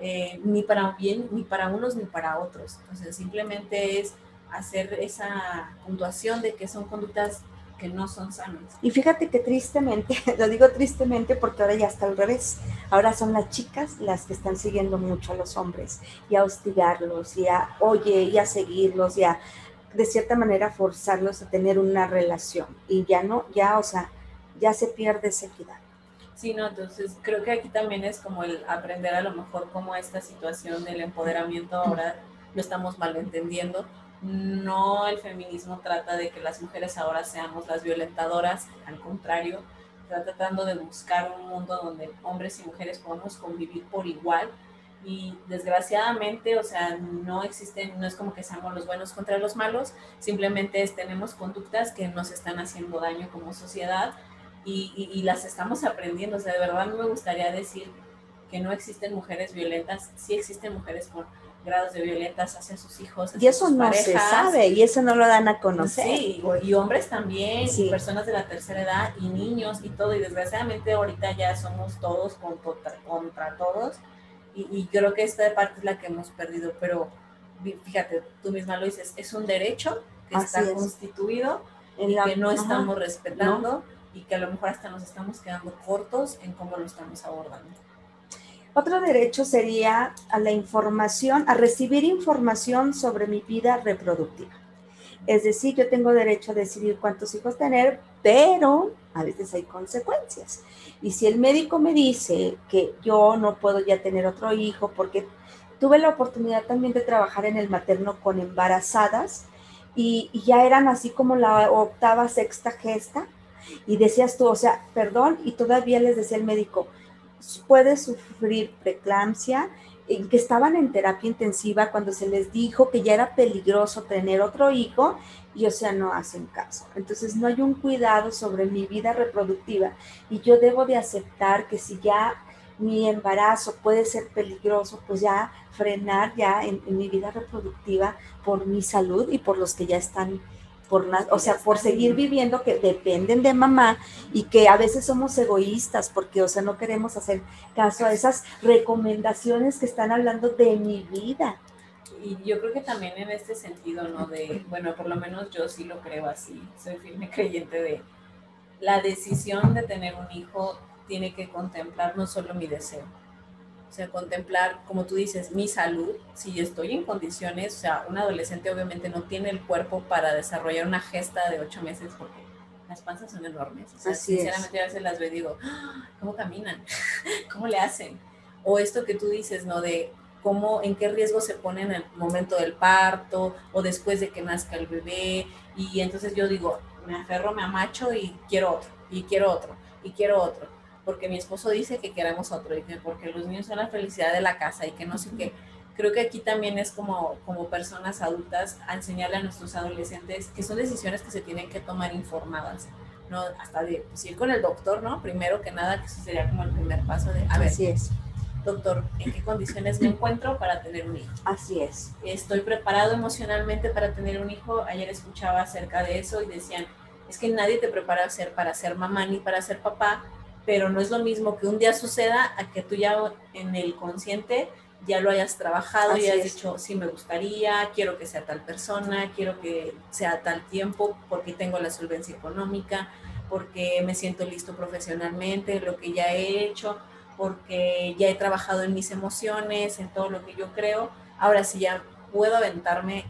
eh, ni para bien, ni para unos ni para otros. Entonces simplemente es hacer esa puntuación de que son conductas que no son sanos. Y fíjate que tristemente, lo digo tristemente porque ahora ya está al revés. Ahora son las chicas las que están siguiendo mucho a los hombres y a hostigarlos y a, oye, y a seguirlos y a, de cierta manera, forzarlos a tener una relación. Y ya no, ya, o sea, ya se pierde esa equidad. Sí, no, entonces creo que aquí también es como el aprender a lo mejor cómo esta situación del empoderamiento ahora lo estamos malentendiendo no el feminismo trata de que las mujeres ahora seamos las violentadoras, al contrario, está tratando de buscar un mundo donde hombres y mujeres podamos convivir por igual. Y desgraciadamente, o sea, no existen, no es como que seamos los buenos contra los malos, simplemente tenemos conductas que nos están haciendo daño como sociedad y, las estamos aprendiendo, o sea, de verdad me gustaría decir que no existen mujeres violentas, sí existen mujeres con grados de violentas hacia sus hijos. y eso no se sabe, y eso no lo dan a conocer. Sí, y hombres también, y personas de la tercera edad, y niños, y todo, y desgraciadamente ahorita ya somos todos contra, contra todos, y, y, creo que esta parte es la que hemos perdido, pero fíjate, tú misma lo dices, es un derecho que está constituido y que no estamos respetando, y que a lo mejor hasta nos estamos quedando cortos en cómo lo estamos abordando. Otro derecho sería a la información, a recibir información sobre mi vida reproductiva. Es decir, yo tengo derecho a decidir cuántos hijos tener, pero a veces hay consecuencias. Y si el médico me dice que yo no puedo ya tener otro hijo porque tuve la oportunidad también de trabajar en el materno con embarazadas y, ya eran así como la octava, sexta gesta y decías tú, o sea, perdón, y todavía les decía el médico, puede sufrir preeclampsia, que estaban en terapia intensiva cuando se les dijo que ya era peligroso tener otro hijo y o sea, no hacen caso. Entonces no hay un cuidado sobre mi vida reproductiva y yo debo de aceptar que si ya mi embarazo puede ser peligroso, pues ya frenar ya en mi vida reproductiva por mi salud y por los que ya están por o sea, por seguir viviendo que dependen de mamá y que a veces somos egoístas porque, o sea, no queremos hacer caso a esas recomendaciones que están hablando de mi vida. y yo creo que también en este sentido, ¿no? De, bueno, por lo menos yo sí lo creo así, soy firme creyente de la decisión de tener un hijo tiene que contemplar no solo mi deseo, o sea, contemplar, como tú dices, mi salud, si estoy en condiciones, o sea, un adolescente obviamente no tiene el cuerpo para desarrollar una gesta de ocho meses porque las panzas son enormes. O sea, sinceramente a veces las veo y digo, ¡Ah! ¿cómo caminan? ¿Cómo le hacen? O esto que tú dices, ¿no? De cómo, en qué riesgo se pone en el momento del parto o después de que nazca el bebé. Y entonces yo digo, me aferro, me amacho y quiero otro, y quiero otro, y quiero otro porque mi esposo dice que queremos otro y que porque los niños son la felicidad de la casa y que no sé qué. Creo que aquí también es como, como personas adultas a enseñarle a nuestros adolescentes que son decisiones que se tienen que tomar informadas, ¿no? Hasta de pues, ir con el doctor, ¿no? Primero que nada, que eso sería como el primer paso de, a ver, Así es. doctor, ¿en qué condiciones me encuentro para tener un hijo? Así es. Estoy preparado emocionalmente para tener un hijo. Ayer escuchaba acerca de eso y decían, es que nadie te prepara a ser, para ser mamá ni para ser papá, pero no es lo mismo que un día suceda a que tú ya en el consciente ya lo hayas trabajado y hayas dicho, sí me gustaría, quiero que sea tal persona, quiero que sea tal tiempo, porque tengo la solvencia económica, porque me siento listo profesionalmente, lo que ya he hecho, porque ya he trabajado en mis emociones, en todo lo que yo creo. Ahora sí ya puedo aventarme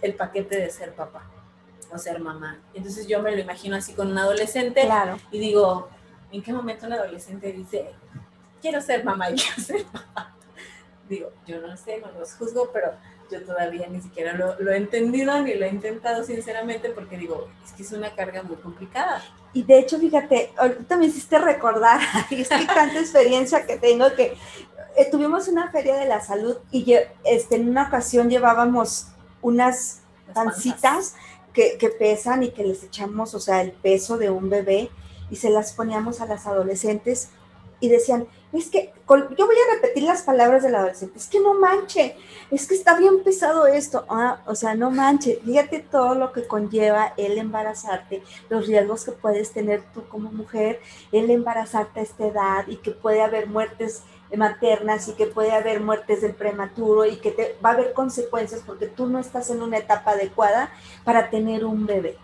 el paquete de ser papá o ser mamá. Entonces yo me lo imagino así con un adolescente Claro. y digo, ¿en qué momento un adolescente dice, quiero ser mamá y quiero ser papá? Digo, yo no sé, no los juzgo, pero yo todavía ni siquiera lo, lo he entendido ni lo he intentado sinceramente porque digo, es que es una carga muy complicada. Y de hecho, fíjate, ahorita me hiciste recordar, y es que tanta experiencia que tengo que eh, tuvimos una feria de la salud y lle- este, en una ocasión llevábamos unas pancitas que, que pesan y que les echamos, o sea, el peso de un bebé y se las poníamos a las adolescentes y decían, es que, yo voy a repetir las palabras del adolescente, es que no manche, es que está bien pesado esto, ah, o sea, no manche, fíjate todo lo que conlleva el embarazarte, los riesgos que puedes tener tú como mujer, el embarazarte a esta edad y que puede haber muertes maternas y que puede haber muertes del prematuro y que te, va a haber consecuencias porque tú no estás en una etapa adecuada para tener un bebé.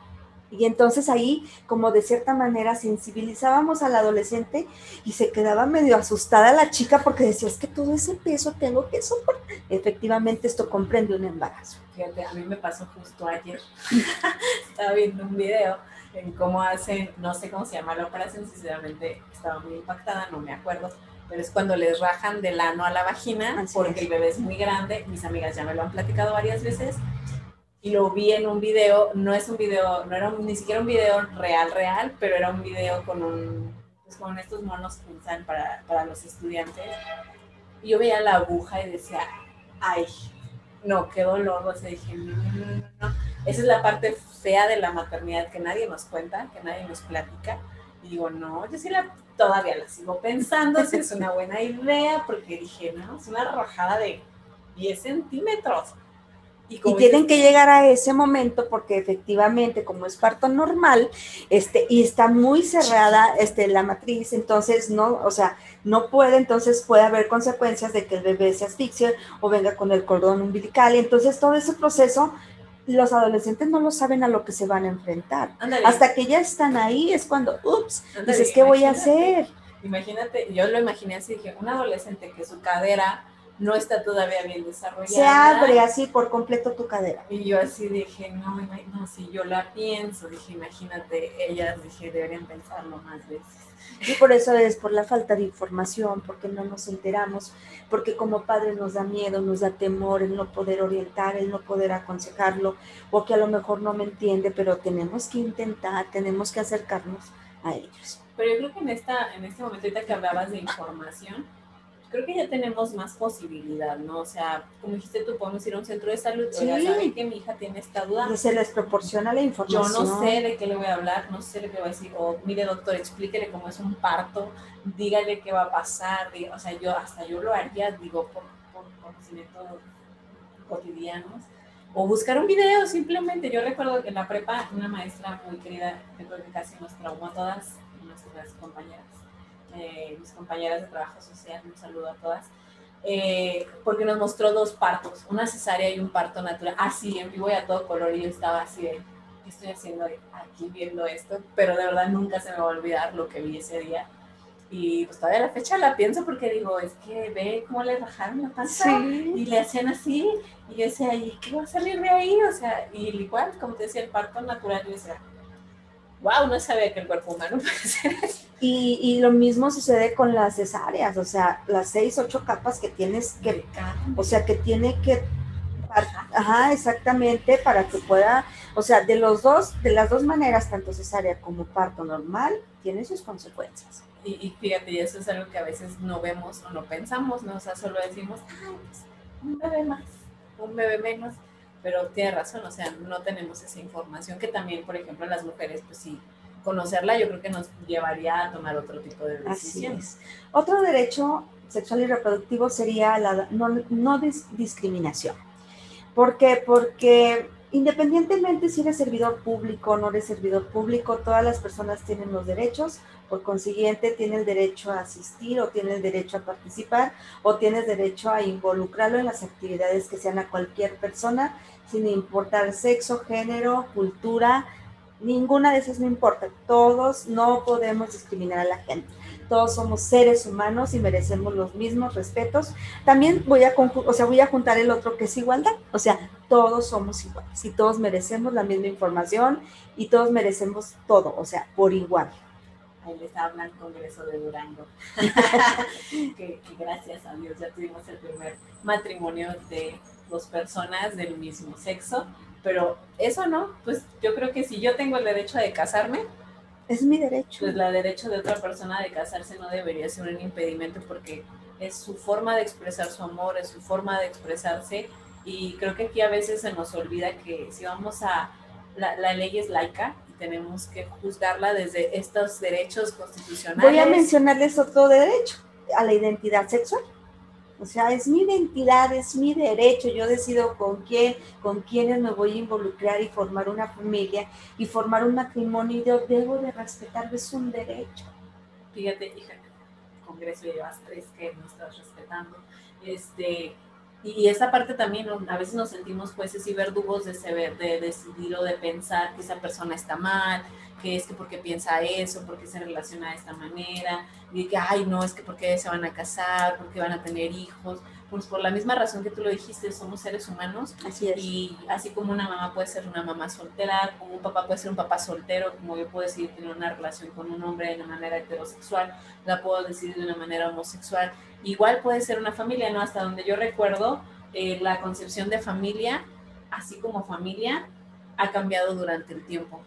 Y entonces ahí, como de cierta manera, sensibilizábamos al adolescente y se quedaba medio asustada la chica porque decía, es que todo ese peso tengo que soportar. Efectivamente, esto comprende un embarazo. Fíjate, a mí me pasó justo ayer. estaba viendo un video en cómo hacen, no sé cómo se llama la operación, sinceramente estaba muy impactada, no me acuerdo, pero es cuando les rajan del ano a la vagina Así porque es. el bebé es muy grande. Mis amigas ya me lo han platicado varias veces y lo vi en un video, no es un video, no era ni siquiera un video real, real, pero era un video con un, pues con estos monos que usan para, para los estudiantes. Y yo veía la aguja y decía, ay, no, qué dolor, o sea, dije, no, no, no. Esa es la parte fea de la maternidad que nadie nos cuenta, que nadie nos platica. Y digo, no, yo sí la, todavía la sigo pensando, si es una buena idea, porque dije, no, es una rajada de 10 centímetros. Y tienen que llegar a ese momento porque efectivamente, como es parto normal, este, y está muy cerrada este, la matriz, entonces no, o sea, no puede, entonces puede haber consecuencias de que el bebé se asfixie o venga con el cordón umbilical. Y entonces todo ese proceso, los adolescentes no lo saben a lo que se van a enfrentar. Hasta que ya están ahí es cuando, ups, dices, ¿qué voy a hacer? Imagínate, yo lo imaginé así, dije, un adolescente que su cadera no está todavía bien desarrollada. Se abre así por completo tu cadera. Y yo así dije, no, no, si yo la pienso, dije, imagínate, ellas, dije, deberían pensarlo más veces. Y por eso es por la falta de información, porque no nos enteramos, porque como padre nos da miedo, nos da temor el no poder orientar, el no poder aconsejarlo, o que a lo mejor no me entiende, pero tenemos que intentar, tenemos que acercarnos a ellos. Pero yo creo que en, esta, en este momento, ahorita que hablabas de información, creo que ya tenemos más posibilidad, ¿no? O sea, como dijiste tú, podemos ir a un centro de salud, oiga, Sí. ¿saben que mi hija tiene esta duda? Se les proporciona la Yo información. no sé de qué le voy a hablar, no sé de qué voy a decir, o mire doctor, explíquele cómo es un parto, dígale qué va a pasar, o sea, yo hasta yo lo haría, digo, por, por conocimientos cotidianos, o buscar un video simplemente. Yo recuerdo que en la prepa una maestra muy querida, que creo que casi nos traumó a todas nuestras compañeras, eh, mis compañeras de trabajo social, un saludo a todas, eh, porque nos mostró dos partos, una cesárea y un parto natural, así en vivo y a todo color, y yo estaba así de, ¿qué estoy haciendo aquí viendo esto? Pero de verdad nunca se me va a olvidar lo que vi ese día. Y pues todavía la fecha la pienso porque digo, es que ve cómo le bajaron la panza y le hacían así. Y yo decía, ¿y qué va a salir de ahí? O sea, y igual, como te decía, el parto natural, yo decía, wow, no sabía que el cuerpo humano puede ser Y, y, lo mismo sucede con las cesáreas, o sea, las seis, ocho capas que tienes que, o sea, que tiene que, ajá, exactamente, para que pueda, o sea, de los dos, de las dos maneras, tanto cesárea como parto normal, tiene sus consecuencias. Y, y fíjate, y eso es algo que a veces no vemos o no pensamos, ¿no? O sea, solo decimos, ay, pues, un bebé más, un bebé menos, pero tiene razón, o sea, no tenemos esa información que también, por ejemplo, las mujeres, pues sí, conocerla yo creo que nos llevaría a tomar otro tipo de decisiones. Otro derecho sexual y reproductivo sería la no, no discriminación. ¿Por qué? Porque independientemente si eres servidor público o no eres servidor público, todas las personas tienen los derechos, por consiguiente tienen el derecho a asistir o tienen el derecho a participar o tienes derecho a involucrarlo en las actividades que sean a cualquier persona, sin importar sexo, género, cultura, ninguna de esas no importa. Todos no podemos discriminar a la gente. Todos somos seres humanos y merecemos los mismos respetos. También voy a, o sea, voy a juntar el otro que es igualdad. O sea, todos somos iguales y todos merecemos la misma información y todos merecemos todo, o sea, por igual ahí les habla el Congreso de Durango. que, gracias a Dios ya tuvimos el primer matrimonio de dos personas del mismo sexo. Pero eso no, pues yo creo que si yo tengo el derecho de casarme, es mi derecho. Pues la derecho de otra persona de casarse no debería ser un impedimento porque es su forma de expresar su amor, es su forma de expresarse y creo que aquí a veces se nos olvida que si vamos a, la, la ley es laica tenemos que juzgarla desde estos derechos constitucionales. Voy a mencionarles otro derecho, a la identidad sexual. O sea, es mi identidad, es mi derecho. Yo decido con quién, con quiénes me voy a involucrar y formar una familia y formar un matrimonio. Y yo debo de respetar, es un derecho. Fíjate, hija, Congreso llevas tres que no estás respetando. Este, y esa parte también, a veces nos sentimos jueces y verdugos de, de decidir o de pensar que esa persona está mal, que es que porque piensa eso, porque se relaciona de esta manera, y que, ay, no, es que porque se van a casar, porque van a tener hijos pues por la misma razón que tú lo dijiste, somos seres humanos. Así es. Y así como una mamá puede ser una mamá soltera, como un papá puede ser un papá soltero, como yo puedo decidir tener una relación con un hombre de una manera heterosexual, la puedo decidir de una manera homosexual. Igual puede ser una familia, ¿no? Hasta donde yo recuerdo, eh, la concepción de familia, así como familia, ha cambiado durante el tiempo.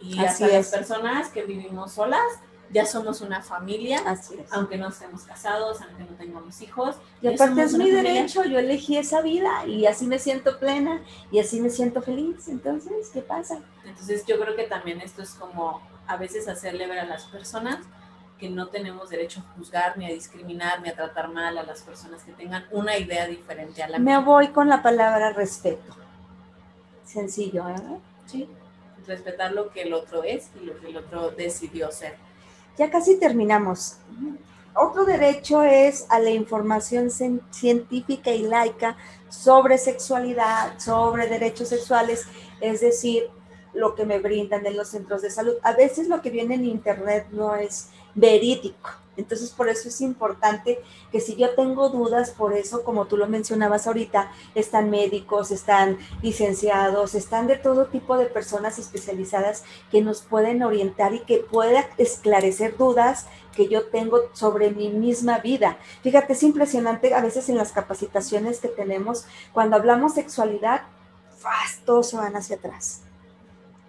Y así hasta las personas que vivimos solas, ya somos una familia, aunque no estemos casados, aunque no tengamos hijos. Y aparte es mi derecho, yo elegí esa vida y así me siento plena y así me siento feliz. Entonces, ¿qué pasa? Entonces yo creo que también esto es como a veces hacerle ver a las personas que no tenemos derecho a juzgar, ni a discriminar, ni a tratar mal a las personas que tengan una idea diferente a la Me voy con la palabra respeto. Sencillo, ¿eh? Sí, respetar lo que el otro es y lo que el otro decidió ser. Ya casi terminamos. Otro derecho es a la información científica y laica sobre sexualidad, sobre derechos sexuales, es decir, lo que me brindan en los centros de salud. A veces lo que viene en Internet no es verídico. Entonces, por eso es importante que si yo tengo dudas, por eso, como tú lo mencionabas ahorita, están médicos, están licenciados, están de todo tipo de personas especializadas que nos pueden orientar y que puedan esclarecer dudas que yo tengo sobre mi misma vida. Fíjate, es impresionante a veces en las capacitaciones que tenemos, cuando hablamos sexualidad, todos se van hacia atrás.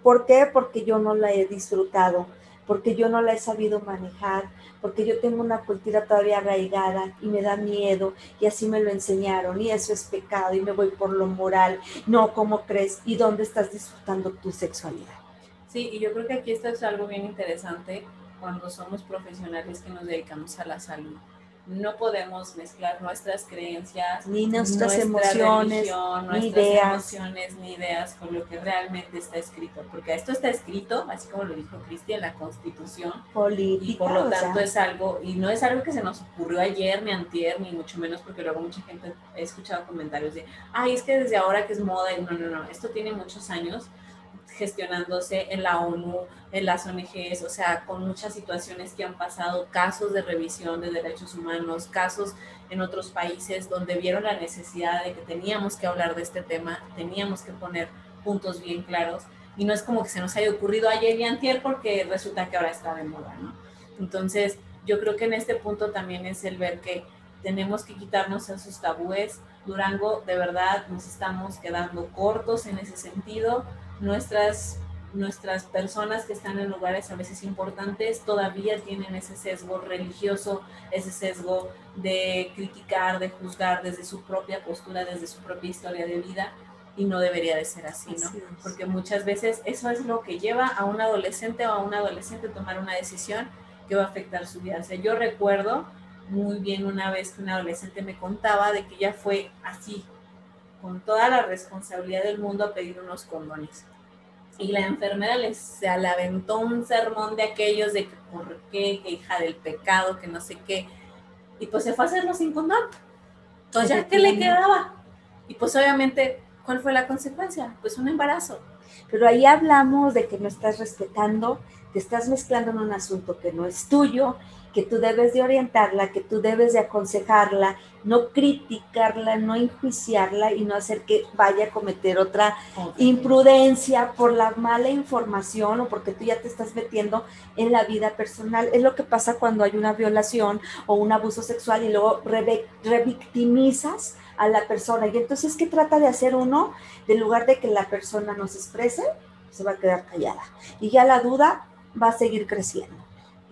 ¿Por qué? Porque yo no la he disfrutado porque yo no la he sabido manejar, porque yo tengo una cultura todavía arraigada y me da miedo y así me lo enseñaron y eso es pecado y me voy por lo moral. No, ¿cómo crees? ¿Y dónde estás disfrutando tu sexualidad? Sí, y yo creo que aquí esto es algo bien interesante cuando somos profesionales que nos dedicamos a la salud. No podemos mezclar nuestras creencias, ni nuestras emociones, ni ideas. emociones, ni ideas con lo que realmente está escrito, porque esto está escrito, así como lo dijo Cristi, en la Constitución, política, y por lo tanto es algo, y no es algo que se nos ocurrió ayer, ni antier, ni mucho menos, porque luego mucha gente he escuchado comentarios de, ay, es que desde ahora que es moda, y no, no, no, esto tiene muchos años, gestionándose en la ONU, en las ONGs, o sea, con muchas situaciones que han pasado, casos de revisión de derechos humanos, casos en otros países donde vieron la necesidad de que teníamos que hablar de este tema, teníamos que poner puntos bien claros y no es como que se nos haya ocurrido ayer y antier porque resulta que ahora está de moda, ¿no? Entonces, yo creo que en este punto también es el ver que tenemos que quitarnos esos tabúes. Durango, de verdad, nos estamos quedando cortos en ese sentido nuestras, nuestras personas que están en lugares a veces importantes todavía tienen ese sesgo religioso, ese sesgo de criticar, de juzgar desde su propia postura, desde su propia historia de vida y no debería de ser así, ¿no? Porque muchas veces eso es lo que lleva a un adolescente o a un adolescente a tomar una decisión que va a afectar su vida. O sea, yo recuerdo muy bien una vez que un adolescente me contaba de que ella fue así, con toda la responsabilidad del mundo a pedir unos condones. Y la enfermera les, se le aventó un sermón de aquellos de que por qué, que hija del pecado, que no sé qué. Y pues se fue a hacerlo sin condón. Entonces, ¿ya qué le quedaba? Y pues obviamente, ¿cuál fue la consecuencia? Pues un embarazo. Pero ahí hablamos de que no estás respetando, te estás mezclando en un asunto que no es tuyo que tú debes de orientarla, que tú debes de aconsejarla, no criticarla, no enjuiciarla y no hacer que vaya a cometer otra imprudencia por la mala información o porque tú ya te estás metiendo en la vida personal. Es lo que pasa cuando hay una violación o un abuso sexual y luego revictimizas a la persona. Y entonces, ¿qué trata de hacer uno? En lugar de que la persona nos exprese, se va a quedar callada. Y ya la duda va a seguir creciendo.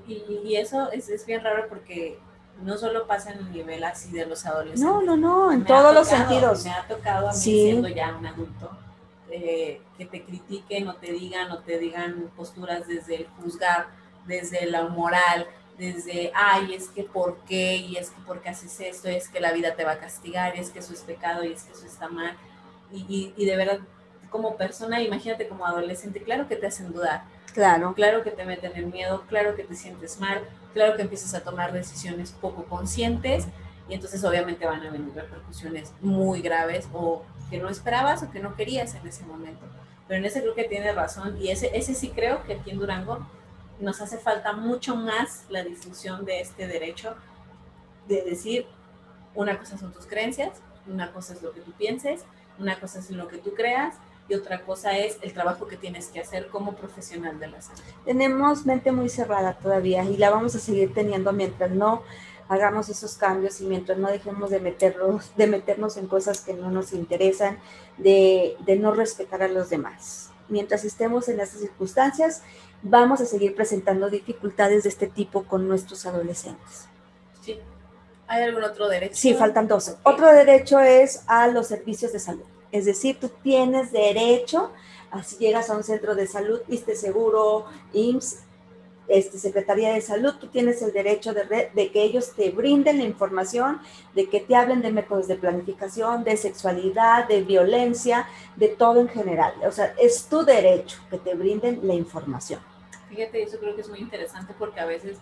Y, eso es, es, bien raro porque no solo pasa en el nivel así de los adolescentes. No, no, no, en todos los sentidos. Me ha tocado a mí siendo ya un adulto eh, que te critiquen o te digan o te digan posturas desde el juzgar, desde la moral, desde, ay, es que por qué, y es que por qué haces esto, es que la vida te va a castigar, y es que eso es pecado, y es que eso está mal. Y, y, y de verdad, como persona, imagínate como adolescente, claro que te hacen dudar Claro. Claro que te meten el miedo, claro que te sientes mal, claro que empiezas a tomar decisiones poco conscientes y entonces obviamente van a venir repercusiones muy graves o que no esperabas o que no querías en ese momento. Pero en ese creo que tiene razón y ese, ese sí creo que aquí en Durango nos hace falta mucho más la difusión de este derecho de decir una cosa son tus creencias, una cosa es lo que tú pienses, una cosa es lo que tú creas y otra cosa es el trabajo que tienes que hacer como profesional de la salud. Tenemos mente muy cerrada todavía y la vamos a seguir teniendo mientras no hagamos esos cambios y mientras no dejemos de meternos, de meternos en cosas que no nos interesan, de, de no respetar a los demás. Mientras estemos en esas circunstancias, vamos a seguir presentando dificultades de este tipo con nuestros adolescentes. Sí. ¿Hay algún otro derecho? Sí, faltan dos. Otro derecho es a los servicios de salud. Es decir, tú tienes derecho, así llegas a un centro de salud, viste seguro, IMSS, este, Secretaría de Salud, tú tienes el derecho de, que ellos te brinden la información, de que te hablen de métodos de planificación, de sexualidad, de violencia, de todo en general. O sea, es tu derecho que te brinden la información. Fíjate, eso creo que es muy interesante porque a veces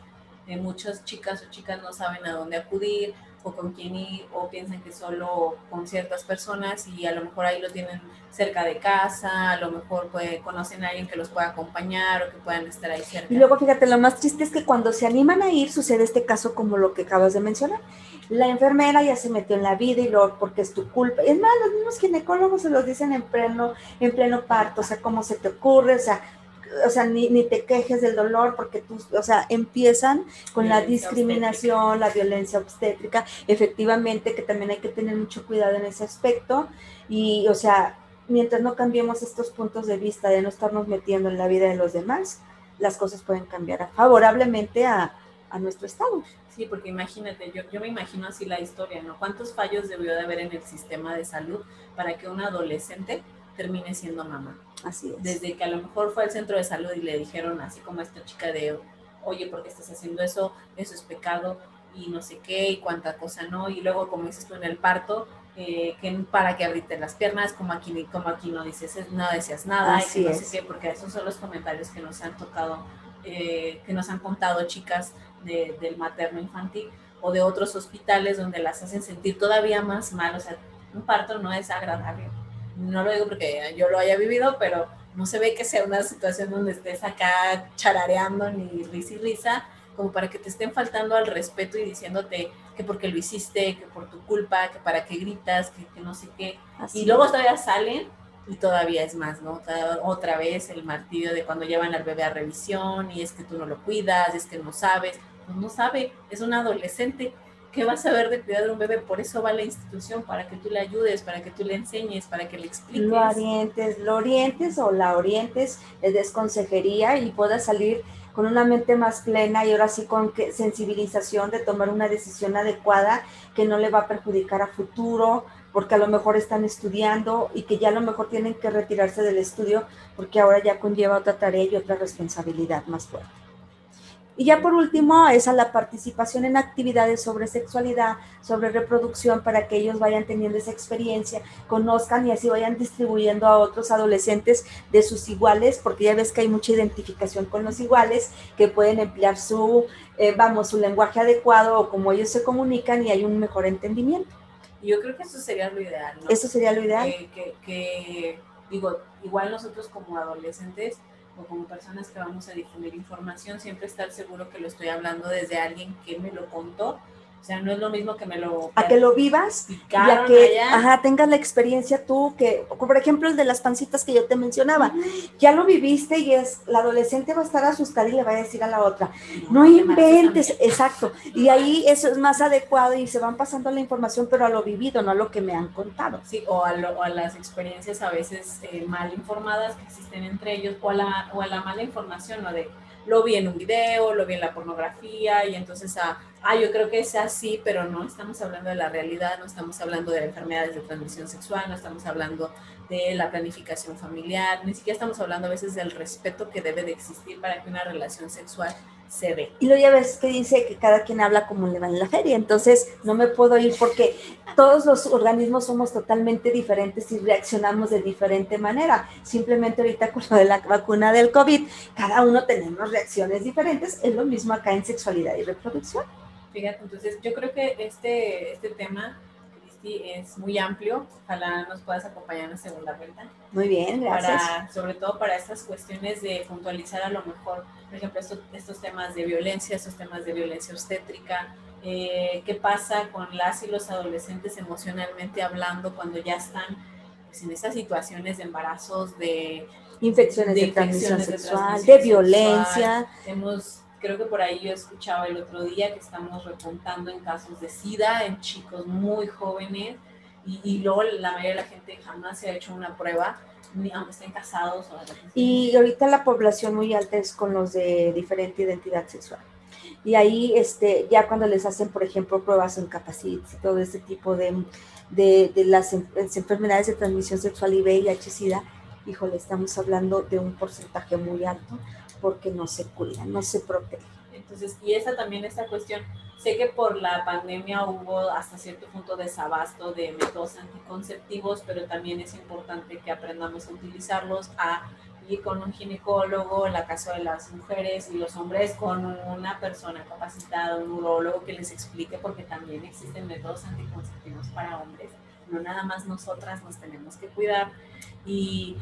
eh, muchas chicas o chicas no saben a dónde acudir o con quién ir o piensan que solo con ciertas personas y a lo mejor ahí lo tienen cerca de casa, a lo mejor pues, conocen a alguien que los pueda acompañar o que puedan estar ahí cerca. Y luego fíjate, lo más triste es que cuando se animan a ir sucede este caso como lo que acabas de mencionar. La enfermera ya se metió en la vida y luego porque es tu culpa. Es más, los mismos ginecólogos se los dicen en pleno, en pleno parto, o sea, cómo se te ocurre, o sea, o sea, ni, ni, te quejes del dolor porque tú, o sea, empiezan con la discriminación, la violencia obstétrica, efectivamente que también hay que tener mucho cuidado en ese aspecto y, o sea, mientras no cambiemos estos puntos de vista de no estarnos metiendo en la vida de los demás, las cosas pueden cambiar favorablemente a, a nuestro estado. Sí, porque imagínate, yo, yo me imagino así la historia, ¿no? ¿Cuántos fallos debió de haber en el sistema de salud para que un adolescente termine siendo mamá. Así es. Desde que a lo mejor fue al centro de salud y le dijeron, así como a esta chica de, oye, ¿por qué estás haciendo eso? Eso es pecado. y no sé qué y cuánta cosa no, y luego como dices tú en el parto, eh, que para que abriste las piernas, como aquí, como aquí no dices, no decías nada, y no sé qué, porque esos son los comentarios que nos han tocado, eh, que nos han contado chicas del materno infantil o de otros hospitales donde las hacen sentir todavía más mal, o sea, un parto no es agradable. No lo digo porque yo lo haya vivido, pero no se ve que sea una situación donde estés acá charareando ni risa y risa, como para que te estén faltando al respeto y diciéndote que porque lo hiciste, que por tu culpa, que para qué gritas, que, no sé qué. y luego todavía salen y todavía es más, ¿no? Otra vez el martirio de cuando llevan al bebé a revisión y es que tú no lo cuidas, es que no sabes. Pues no sabe, es un adolescente. ¿Qué va a saber de cuidar de un bebé? Por eso va a la institución, para que tú le ayudes, para que tú le enseñes, para que le expliques. Lo orientes, lo orientes o la orientes, le des consejería y pueda salir con una mente más plena y ahora sí con sensibilización de tomar una decisión adecuada que no le va a perjudicar a futuro, porque a lo mejor están estudiando y que ya a lo mejor tienen que retirarse del estudio porque ahora ya conlleva otra tarea y otra responsabilidad más fuerte. Y ya por último, es a la participación en actividades sobre sexualidad, sobre reproducción, para que ellos vayan teniendo esa experiencia, conozcan y así vayan distribuyendo a otros adolescentes de sus iguales, porque ya ves que hay mucha identificación con los iguales, que pueden emplear su, eh, vamos, su lenguaje adecuado o como ellos se comunican y hay un mejor entendimiento. Yo creo que eso sería lo ideal, ¿no? Eso sería lo ideal. que, que digo, igual nosotros como adolescentes, o como personas que vamos a difundir información, siempre estar seguro que lo estoy hablando desde alguien que me lo contó o sea, no es lo mismo que me lo... A que lo vivas y a que ajá, tengas la experiencia tú, que, por ejemplo, el de las pancitas que yo te mencionaba, ya lo viviste y es, la adolescente va a estar asustada y le va a decir a la otra, no, inventes, exacto, y ahí eso es más adecuado y se van pasando la información, pero a lo vivido, no a lo que me han contado. Sí, o a, a las experiencias a veces eh, mal informadas que existen entre ellos, o a la, o a la mala información, ¿no? De, lo vi en un video, lo vi en la pornografía y entonces, ah, ah, yo creo que es así, pero no estamos hablando de la realidad, no estamos hablando de enfermedades de transmisión sexual, no estamos hablando de la planificación familiar, ni siquiera estamos hablando a veces del respeto que debe de existir para que una relación sexual se ve. Y lo ya ves que dice que cada quien habla como le va en la feria, entonces no me puedo ir porque todos los organismos somos totalmente diferentes y reaccionamos de diferente manera. Simplemente ahorita con lo de la vacuna del COVID, cada uno tenemos reacciones diferentes, es lo mismo acá en sexualidad y reproducción. Fíjate, entonces yo creo que este, este tema es muy amplio. Ojalá nos puedas acompañar en la segunda vuelta. Muy bien, gracias. Para, sobre todo para estas cuestiones de puntualizar a lo mejor, por ejemplo, estos, temas de violencia, estos temas de violencia obstétrica, eh, qué pasa con las y los adolescentes emocionalmente hablando cuando ya están pues, en esas situaciones de embarazos, de infecciones de, transmisión sexual, de, violencia. Hemos creo que por ahí yo escuchaba el otro día que estamos repuntando en casos de SIDA en chicos muy jóvenes y, luego la mayoría de la gente jamás se ha hecho una prueba, ni aunque estén casados. O y ahorita la población muy alta es con los de diferente identidad sexual. Y ahí, este, ya cuando les hacen, por ejemplo, pruebas en capacitis y todo ese tipo de, de, de las, enfermedades de transmisión sexual y VIH-Sida, híjole, estamos hablando de un porcentaje muy alto porque no se cuidan, no se protegen. Entonces, y esa también esta cuestión, sé que por la pandemia hubo hasta cierto punto desabasto de métodos anticonceptivos, pero también es importante que aprendamos a utilizarlos, a ir con un ginecólogo, en la caso de las mujeres y los hombres, con una persona capacitada, un urologo que les explique, porque también existen métodos anticonceptivos para hombres, no nada más nosotras nos tenemos que cuidar y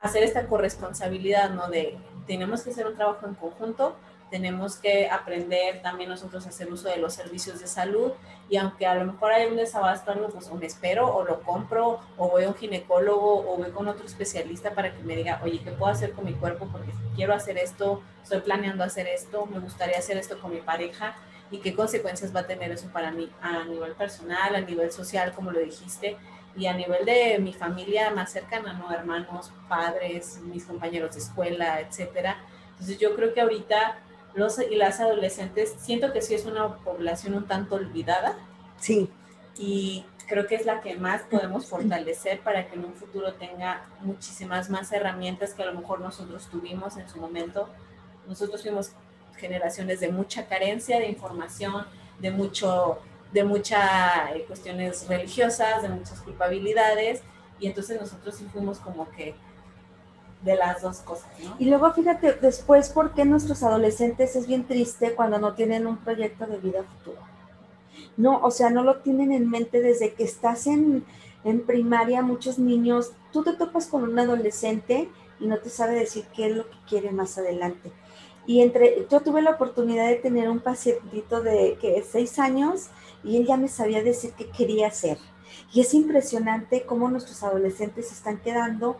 hacer esta corresponsabilidad, ¿no? De tenemos que hacer un trabajo en conjunto, tenemos que aprender también nosotros a hacer uso de los servicios de salud y aunque a lo mejor hay un desabasto, pues o me espero o lo compro o voy a un ginecólogo o voy con otro especialista para que me diga, oye, ¿qué puedo hacer con mi cuerpo? Porque quiero hacer esto, estoy planeando hacer esto, me gustaría hacer esto con mi pareja y qué consecuencias va a tener eso para mí a nivel personal, a nivel social, como lo dijiste, y a nivel de mi familia más cercana, ¿no? Hermanos, padres, mis compañeros de escuela, etcétera. Entonces yo creo que ahorita los y las adolescentes, siento que sí es una población un tanto olvidada. Sí. Y creo que es la que más podemos fortalecer para que en un futuro tenga muchísimas más herramientas que a lo mejor nosotros tuvimos en su momento. Nosotros fuimos generaciones de mucha carencia de información, de mucho de muchas eh, cuestiones religiosas, de muchas culpabilidades, y entonces nosotros sí fuimos como que de las dos cosas. Y luego fíjate después por qué nuestros adolescentes es bien triste cuando no tienen un proyecto de vida futura. No, o sea, no lo tienen en mente desde que estás en, en primaria, muchos niños, tú te topas con un adolescente y no te sabe decir qué es lo que quiere más adelante. Y entre, yo tuve la oportunidad de tener un pacientito de que seis años y él ya me sabía decir qué quería hacer. Y es impresionante cómo nuestros adolescentes están quedando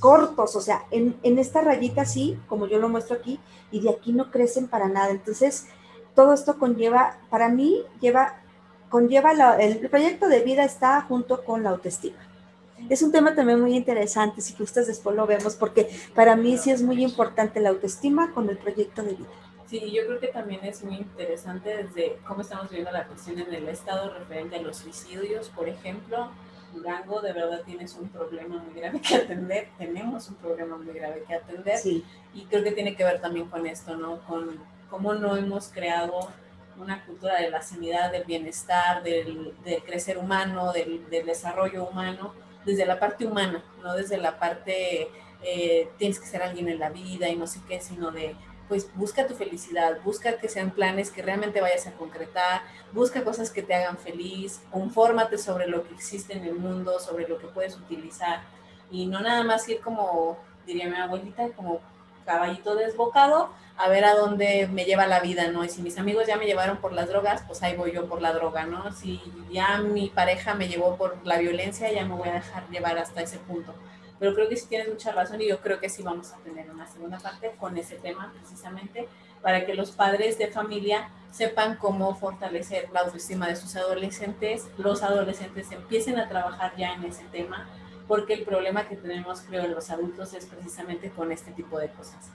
cortos, o sea, en, esta rayita así, como yo lo muestro aquí, y de aquí no crecen para nada. Entonces, todo esto conlleva, para mí, lleva, conlleva el proyecto de vida está junto con la autoestima. Es un tema también muy interesante, si gustas después lo vemos, porque para mí sí es muy importante la autoestima con el proyecto de vida. Sí, yo creo que también es muy interesante desde cómo estamos viendo la cuestión en el estado referente a los suicidios, por ejemplo. Durango, de verdad tienes un problema muy grave que atender, tenemos un problema muy grave que atender sí. y creo que tiene que ver también con esto, ¿no? Con cómo no hemos creado una cultura de la sanidad, del bienestar, del, del crecer humano, del, del, desarrollo humano, desde la parte humana, no desde la parte eh, tienes que ser alguien en la vida y no sé qué, sino de pues busca tu felicidad, busca que sean planes que realmente vayas a concretar, busca cosas que te hagan feliz, confórmate sobre lo que existe en el mundo, sobre lo que puedes utilizar y no nada más ir como, diría mi abuelita, como caballito desbocado a ver a dónde me lleva la vida, ¿no? Y si mis amigos ya me llevaron por las drogas, pues ahí voy yo por la droga, ¿no? Si ya mi pareja me llevó por la violencia, ya me voy a dejar llevar hasta ese punto. Pero creo que sí tienes mucha razón y yo creo que sí vamos a tener una segunda parte con ese tema precisamente para que los padres de familia sepan cómo fortalecer la autoestima de sus adolescentes, los adolescentes empiecen a trabajar ya en ese tema, porque el problema que tenemos, creo, en los adultos es precisamente con este tipo de cosas.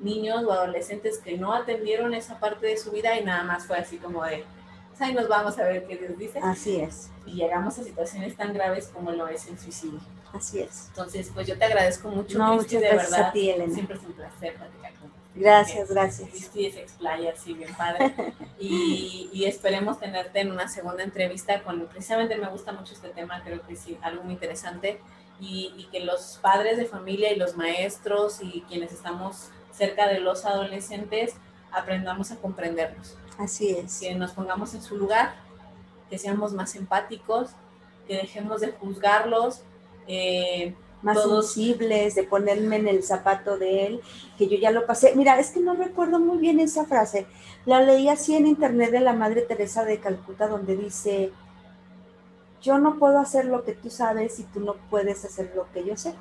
Niños o adolescentes que no atendieron esa parte de su vida y nada más fue así como de, pues ahí nos vamos a ver qué Dios dice. Así es. Y llegamos a situaciones tan graves como lo es el suicidio. Así es. Entonces, pues yo te agradezco mucho, no, muchas de gracias verdad. A ti, Elena. Siempre es un placer platicar contigo. Gracias, gracias. Cristi se explaya así bien padre. y, y, esperemos tenerte en una segunda entrevista con, precisamente me gusta mucho este tema, creo que sí, algo muy interesante. Y, y que los padres de familia y los maestros y quienes estamos cerca de los adolescentes aprendamos a comprendernos. Así es. Que nos pongamos en su lugar, que seamos más empáticos, que dejemos de juzgarlos, eh, más sensibles, de ponerme en el zapato de él, que yo ya lo pasé. Mira, es que no recuerdo muy bien esa frase. La leí así en internet de la Madre Teresa de Calcuta, donde dice, yo no puedo hacer lo que tú sabes y tú no puedes hacer lo que yo sé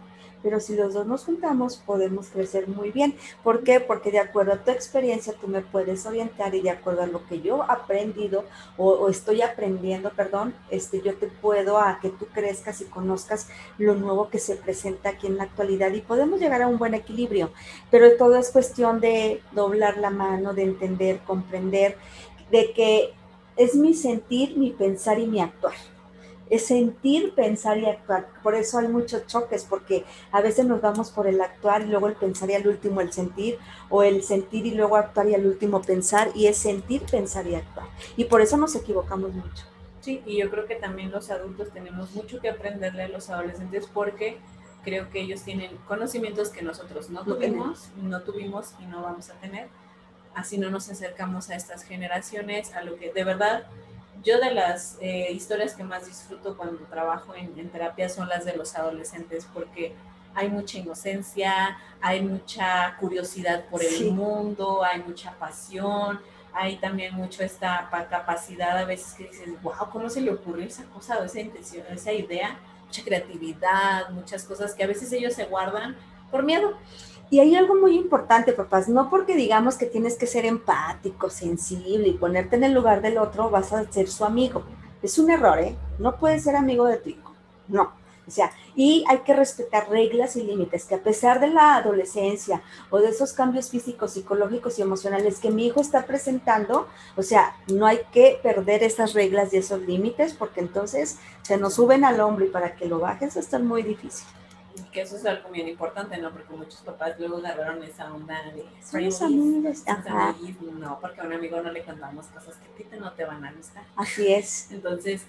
pero si los dos nos juntamos podemos crecer muy bien. ¿Por qué? Porque de acuerdo a tu experiencia tú me puedes orientar y de acuerdo a lo que yo he aprendido o, estoy aprendiendo, perdón, este, yo te puedo a que tú crezcas y conozcas lo nuevo que se presenta aquí en la actualidad y podemos llegar a un buen equilibrio, pero todo es cuestión de doblar la mano, de entender, comprender, de que es mi sentir, mi pensar y mi actuar es sentir, pensar y actuar. Por eso hay muchos choques, porque a veces nos vamos por el actuar y luego el pensar y al último el sentir, o el sentir y luego actuar y al último pensar, y es sentir, pensar y actuar. Y por eso nos equivocamos mucho. Sí, y yo creo que también los adultos tenemos mucho que aprenderle a los adolescentes porque creo que ellos tienen conocimientos que nosotros no tuvimos, no tuvimos y no vamos a tener. Así no nos acercamos a estas generaciones, a lo que de verdad yo de las eh, historias que más disfruto cuando trabajo en, terapia son las de los adolescentes porque hay mucha inocencia, hay mucha curiosidad por el mundo, hay mucha pasión, hay también mucho esta capacidad a veces que dices, wow, ¿cómo se le ocurrió esa cosa o esa intención, esa idea? Mucha creatividad, muchas cosas que a veces ellos se guardan por miedo. Y hay algo muy importante, papás, no porque digamos que tienes que ser empático, sensible y ponerte en el lugar del otro, vas a ser su amigo. Es un error, ¿eh? No puedes ser amigo de tu hijo, no. O sea, y hay que respetar reglas y límites, que a pesar de la adolescencia o de esos cambios físicos, psicológicos y emocionales que mi hijo está presentando, o sea, no hay que perder esas reglas y esos límites, porque entonces se nos suben al hombro y para que lo bajes va a estar muy difícil. Que eso es algo bien importante, ¿no? Porque muchos papás luego agarraron esa onda de Somos amigos. Ajá. no, porque a un amigo no le contamos cosas que a ti no te van a gustar. Así es. Entonces,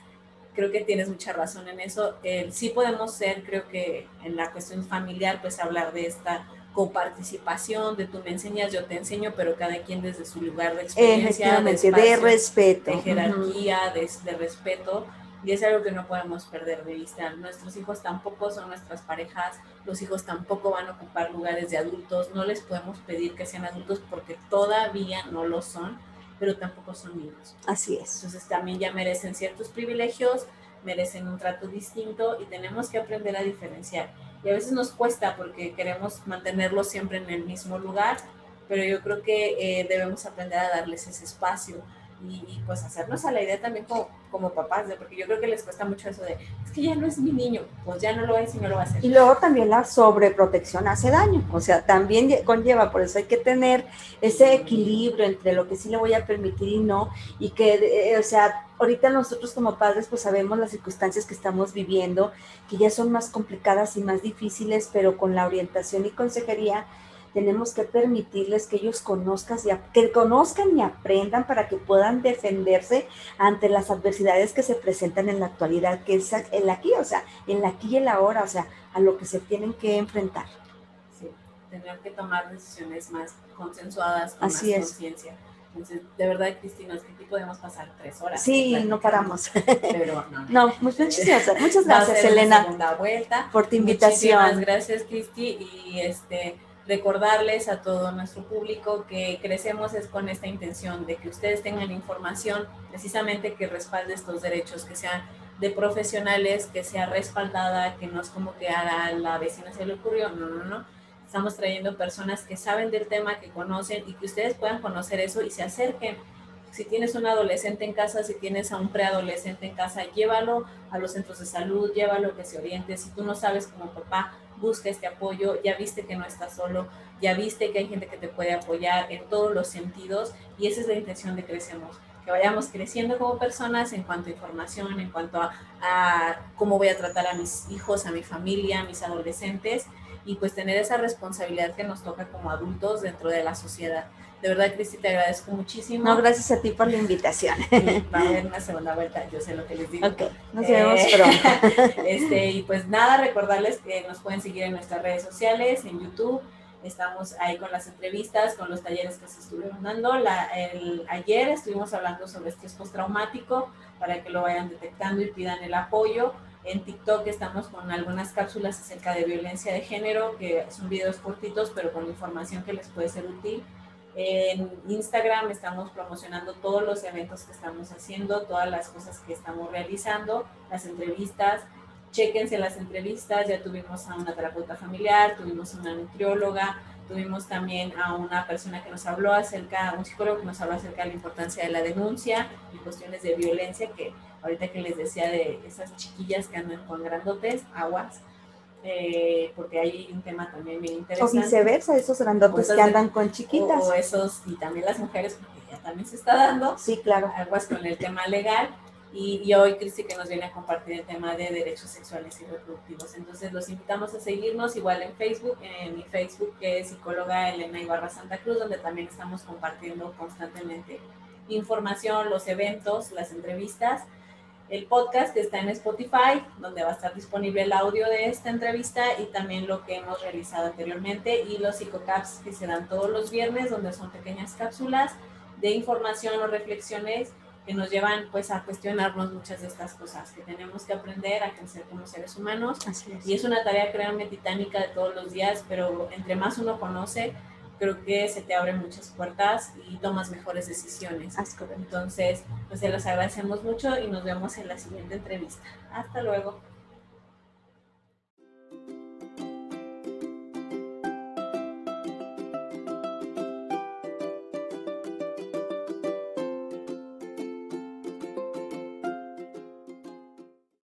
creo que tienes mucha razón en eso. sí podemos ser, creo que en la cuestión familiar, pues hablar de esta coparticipación, de tú me enseñas, yo te enseño, pero cada quien desde su lugar de experiencia, de, de respeto, de jerarquía, de, de respeto y es algo que no podemos perder de vista. Nuestros hijos tampoco son nuestras parejas, los hijos tampoco van a ocupar lugares de adultos, no les podemos pedir que sean adultos porque todavía no lo son, pero tampoco son niños. Así es. Entonces también ya merecen ciertos privilegios, merecen un trato distinto y tenemos que aprender a diferenciar. Y a veces nos cuesta porque queremos mantenerlos siempre en el mismo lugar, pero yo creo que eh, debemos aprender a darles ese espacio y, pues hacernos a la idea también como, como papás, porque yo creo que les cuesta mucho eso de, es que ya no es mi niño, pues ya no lo es y no lo va a hacer. Y luego también la sobreprotección hace daño, o sea, también conlleva, por eso hay que tener ese equilibrio entre lo que sí le voy a permitir y no, y que, eh, o sea, ahorita nosotros como padres pues sabemos las circunstancias que estamos viviendo, que ya son más complicadas y más difíciles, pero con la orientación y consejería tenemos que permitirles que ellos conozcan y, que conozcan y aprendan para que puedan defenderse ante las adversidades que se presentan en la actualidad, que es el aquí, o sea, en aquí y el ahora, o sea, a lo que se tienen que enfrentar. Sí, tener que tomar decisiones más consensuadas, con Así más conciencia. Entonces, de verdad, Cristina, es que aquí podemos pasar tres horas. Sí, no paramos. Pero no. no, muchas gracias, muchas gracias, Elena. Segunda vuelta. Por tu invitación. Muchísimas gracias, Cristi. Y este, recordarles a todo nuestro público que crecemos es con esta intención de que ustedes tengan información precisamente que respalde estos derechos, que sean de profesionales, que sea respaldada, que no es como que a la vecina se le ocurrió, no, no, no. Estamos trayendo personas que saben del tema, que conocen y que ustedes puedan conocer eso y se acerquen. Si tienes un adolescente en casa, si tienes a un preadolescente en casa, llévalo a los centros de salud, llévalo que se oriente. Si tú no sabes como papá, busca este apoyo, ya viste que no estás solo, ya viste que hay gente que te puede apoyar en todos los sentidos y esa es la intención de Crecemos, que vayamos creciendo como personas en cuanto a información, en cuanto a, cómo voy a tratar a mis hijos, a mi familia, a mis adolescentes y pues tener esa responsabilidad que nos toca como adultos dentro de la sociedad. De verdad, Cristi, te agradezco muchísimo. No, gracias a ti por la invitación. Va a haber una segunda vuelta, yo sé lo que les digo. Ok, nos vemos eh, pronto. Este, y pues nada, recordarles que nos pueden seguir en nuestras redes sociales, en YouTube. Estamos ahí con las entrevistas, con los talleres que se estuvieron dando. La, el, ayer estuvimos hablando sobre estrés postraumático para que lo vayan detectando y pidan el apoyo. En TikTok estamos con algunas cápsulas acerca de violencia de género, que son videos cortitos, pero con información que les puede ser útil. En Instagram estamos promocionando todos los eventos que estamos haciendo, todas las cosas que estamos realizando, las entrevistas. Chequense las entrevistas, ya tuvimos a una terapeuta familiar, tuvimos a una nutrióloga, tuvimos también a una persona que nos habló acerca, un psicólogo que nos habló acerca de la importancia de la denuncia y cuestiones de violencia, que ahorita que les decía de esas chiquillas que andan con grandotes, aguas, eh, porque hay un tema también bien interesante. O viceversa, esos grandotes que andan con chiquitas. O, esos, y también las mujeres, porque ya también se está dando. Sí, claro. Aguas con el tema legal. Y, y, hoy Cristi que nos viene a compartir el tema de derechos sexuales y reproductivos. Entonces los invitamos a seguirnos igual en Facebook, en mi Facebook que es psicóloga Elena Ibarra Santa Cruz, donde también estamos compartiendo constantemente información, los eventos, las entrevistas el podcast que está en Spotify, donde va a estar disponible el audio de esta entrevista y también lo que hemos realizado anteriormente y los psicocaps que se dan todos los viernes, donde son pequeñas cápsulas de información o reflexiones que nos llevan pues a cuestionarnos muchas de estas cosas que tenemos que aprender a crecer como seres humanos. Y es una tarea, créanme, titánica de todos los días, pero entre más uno conoce, creo que se te abren muchas puertas y tomas mejores decisiones. Entonces, pues se los agradecemos mucho y nos vemos en la siguiente entrevista. Hasta luego.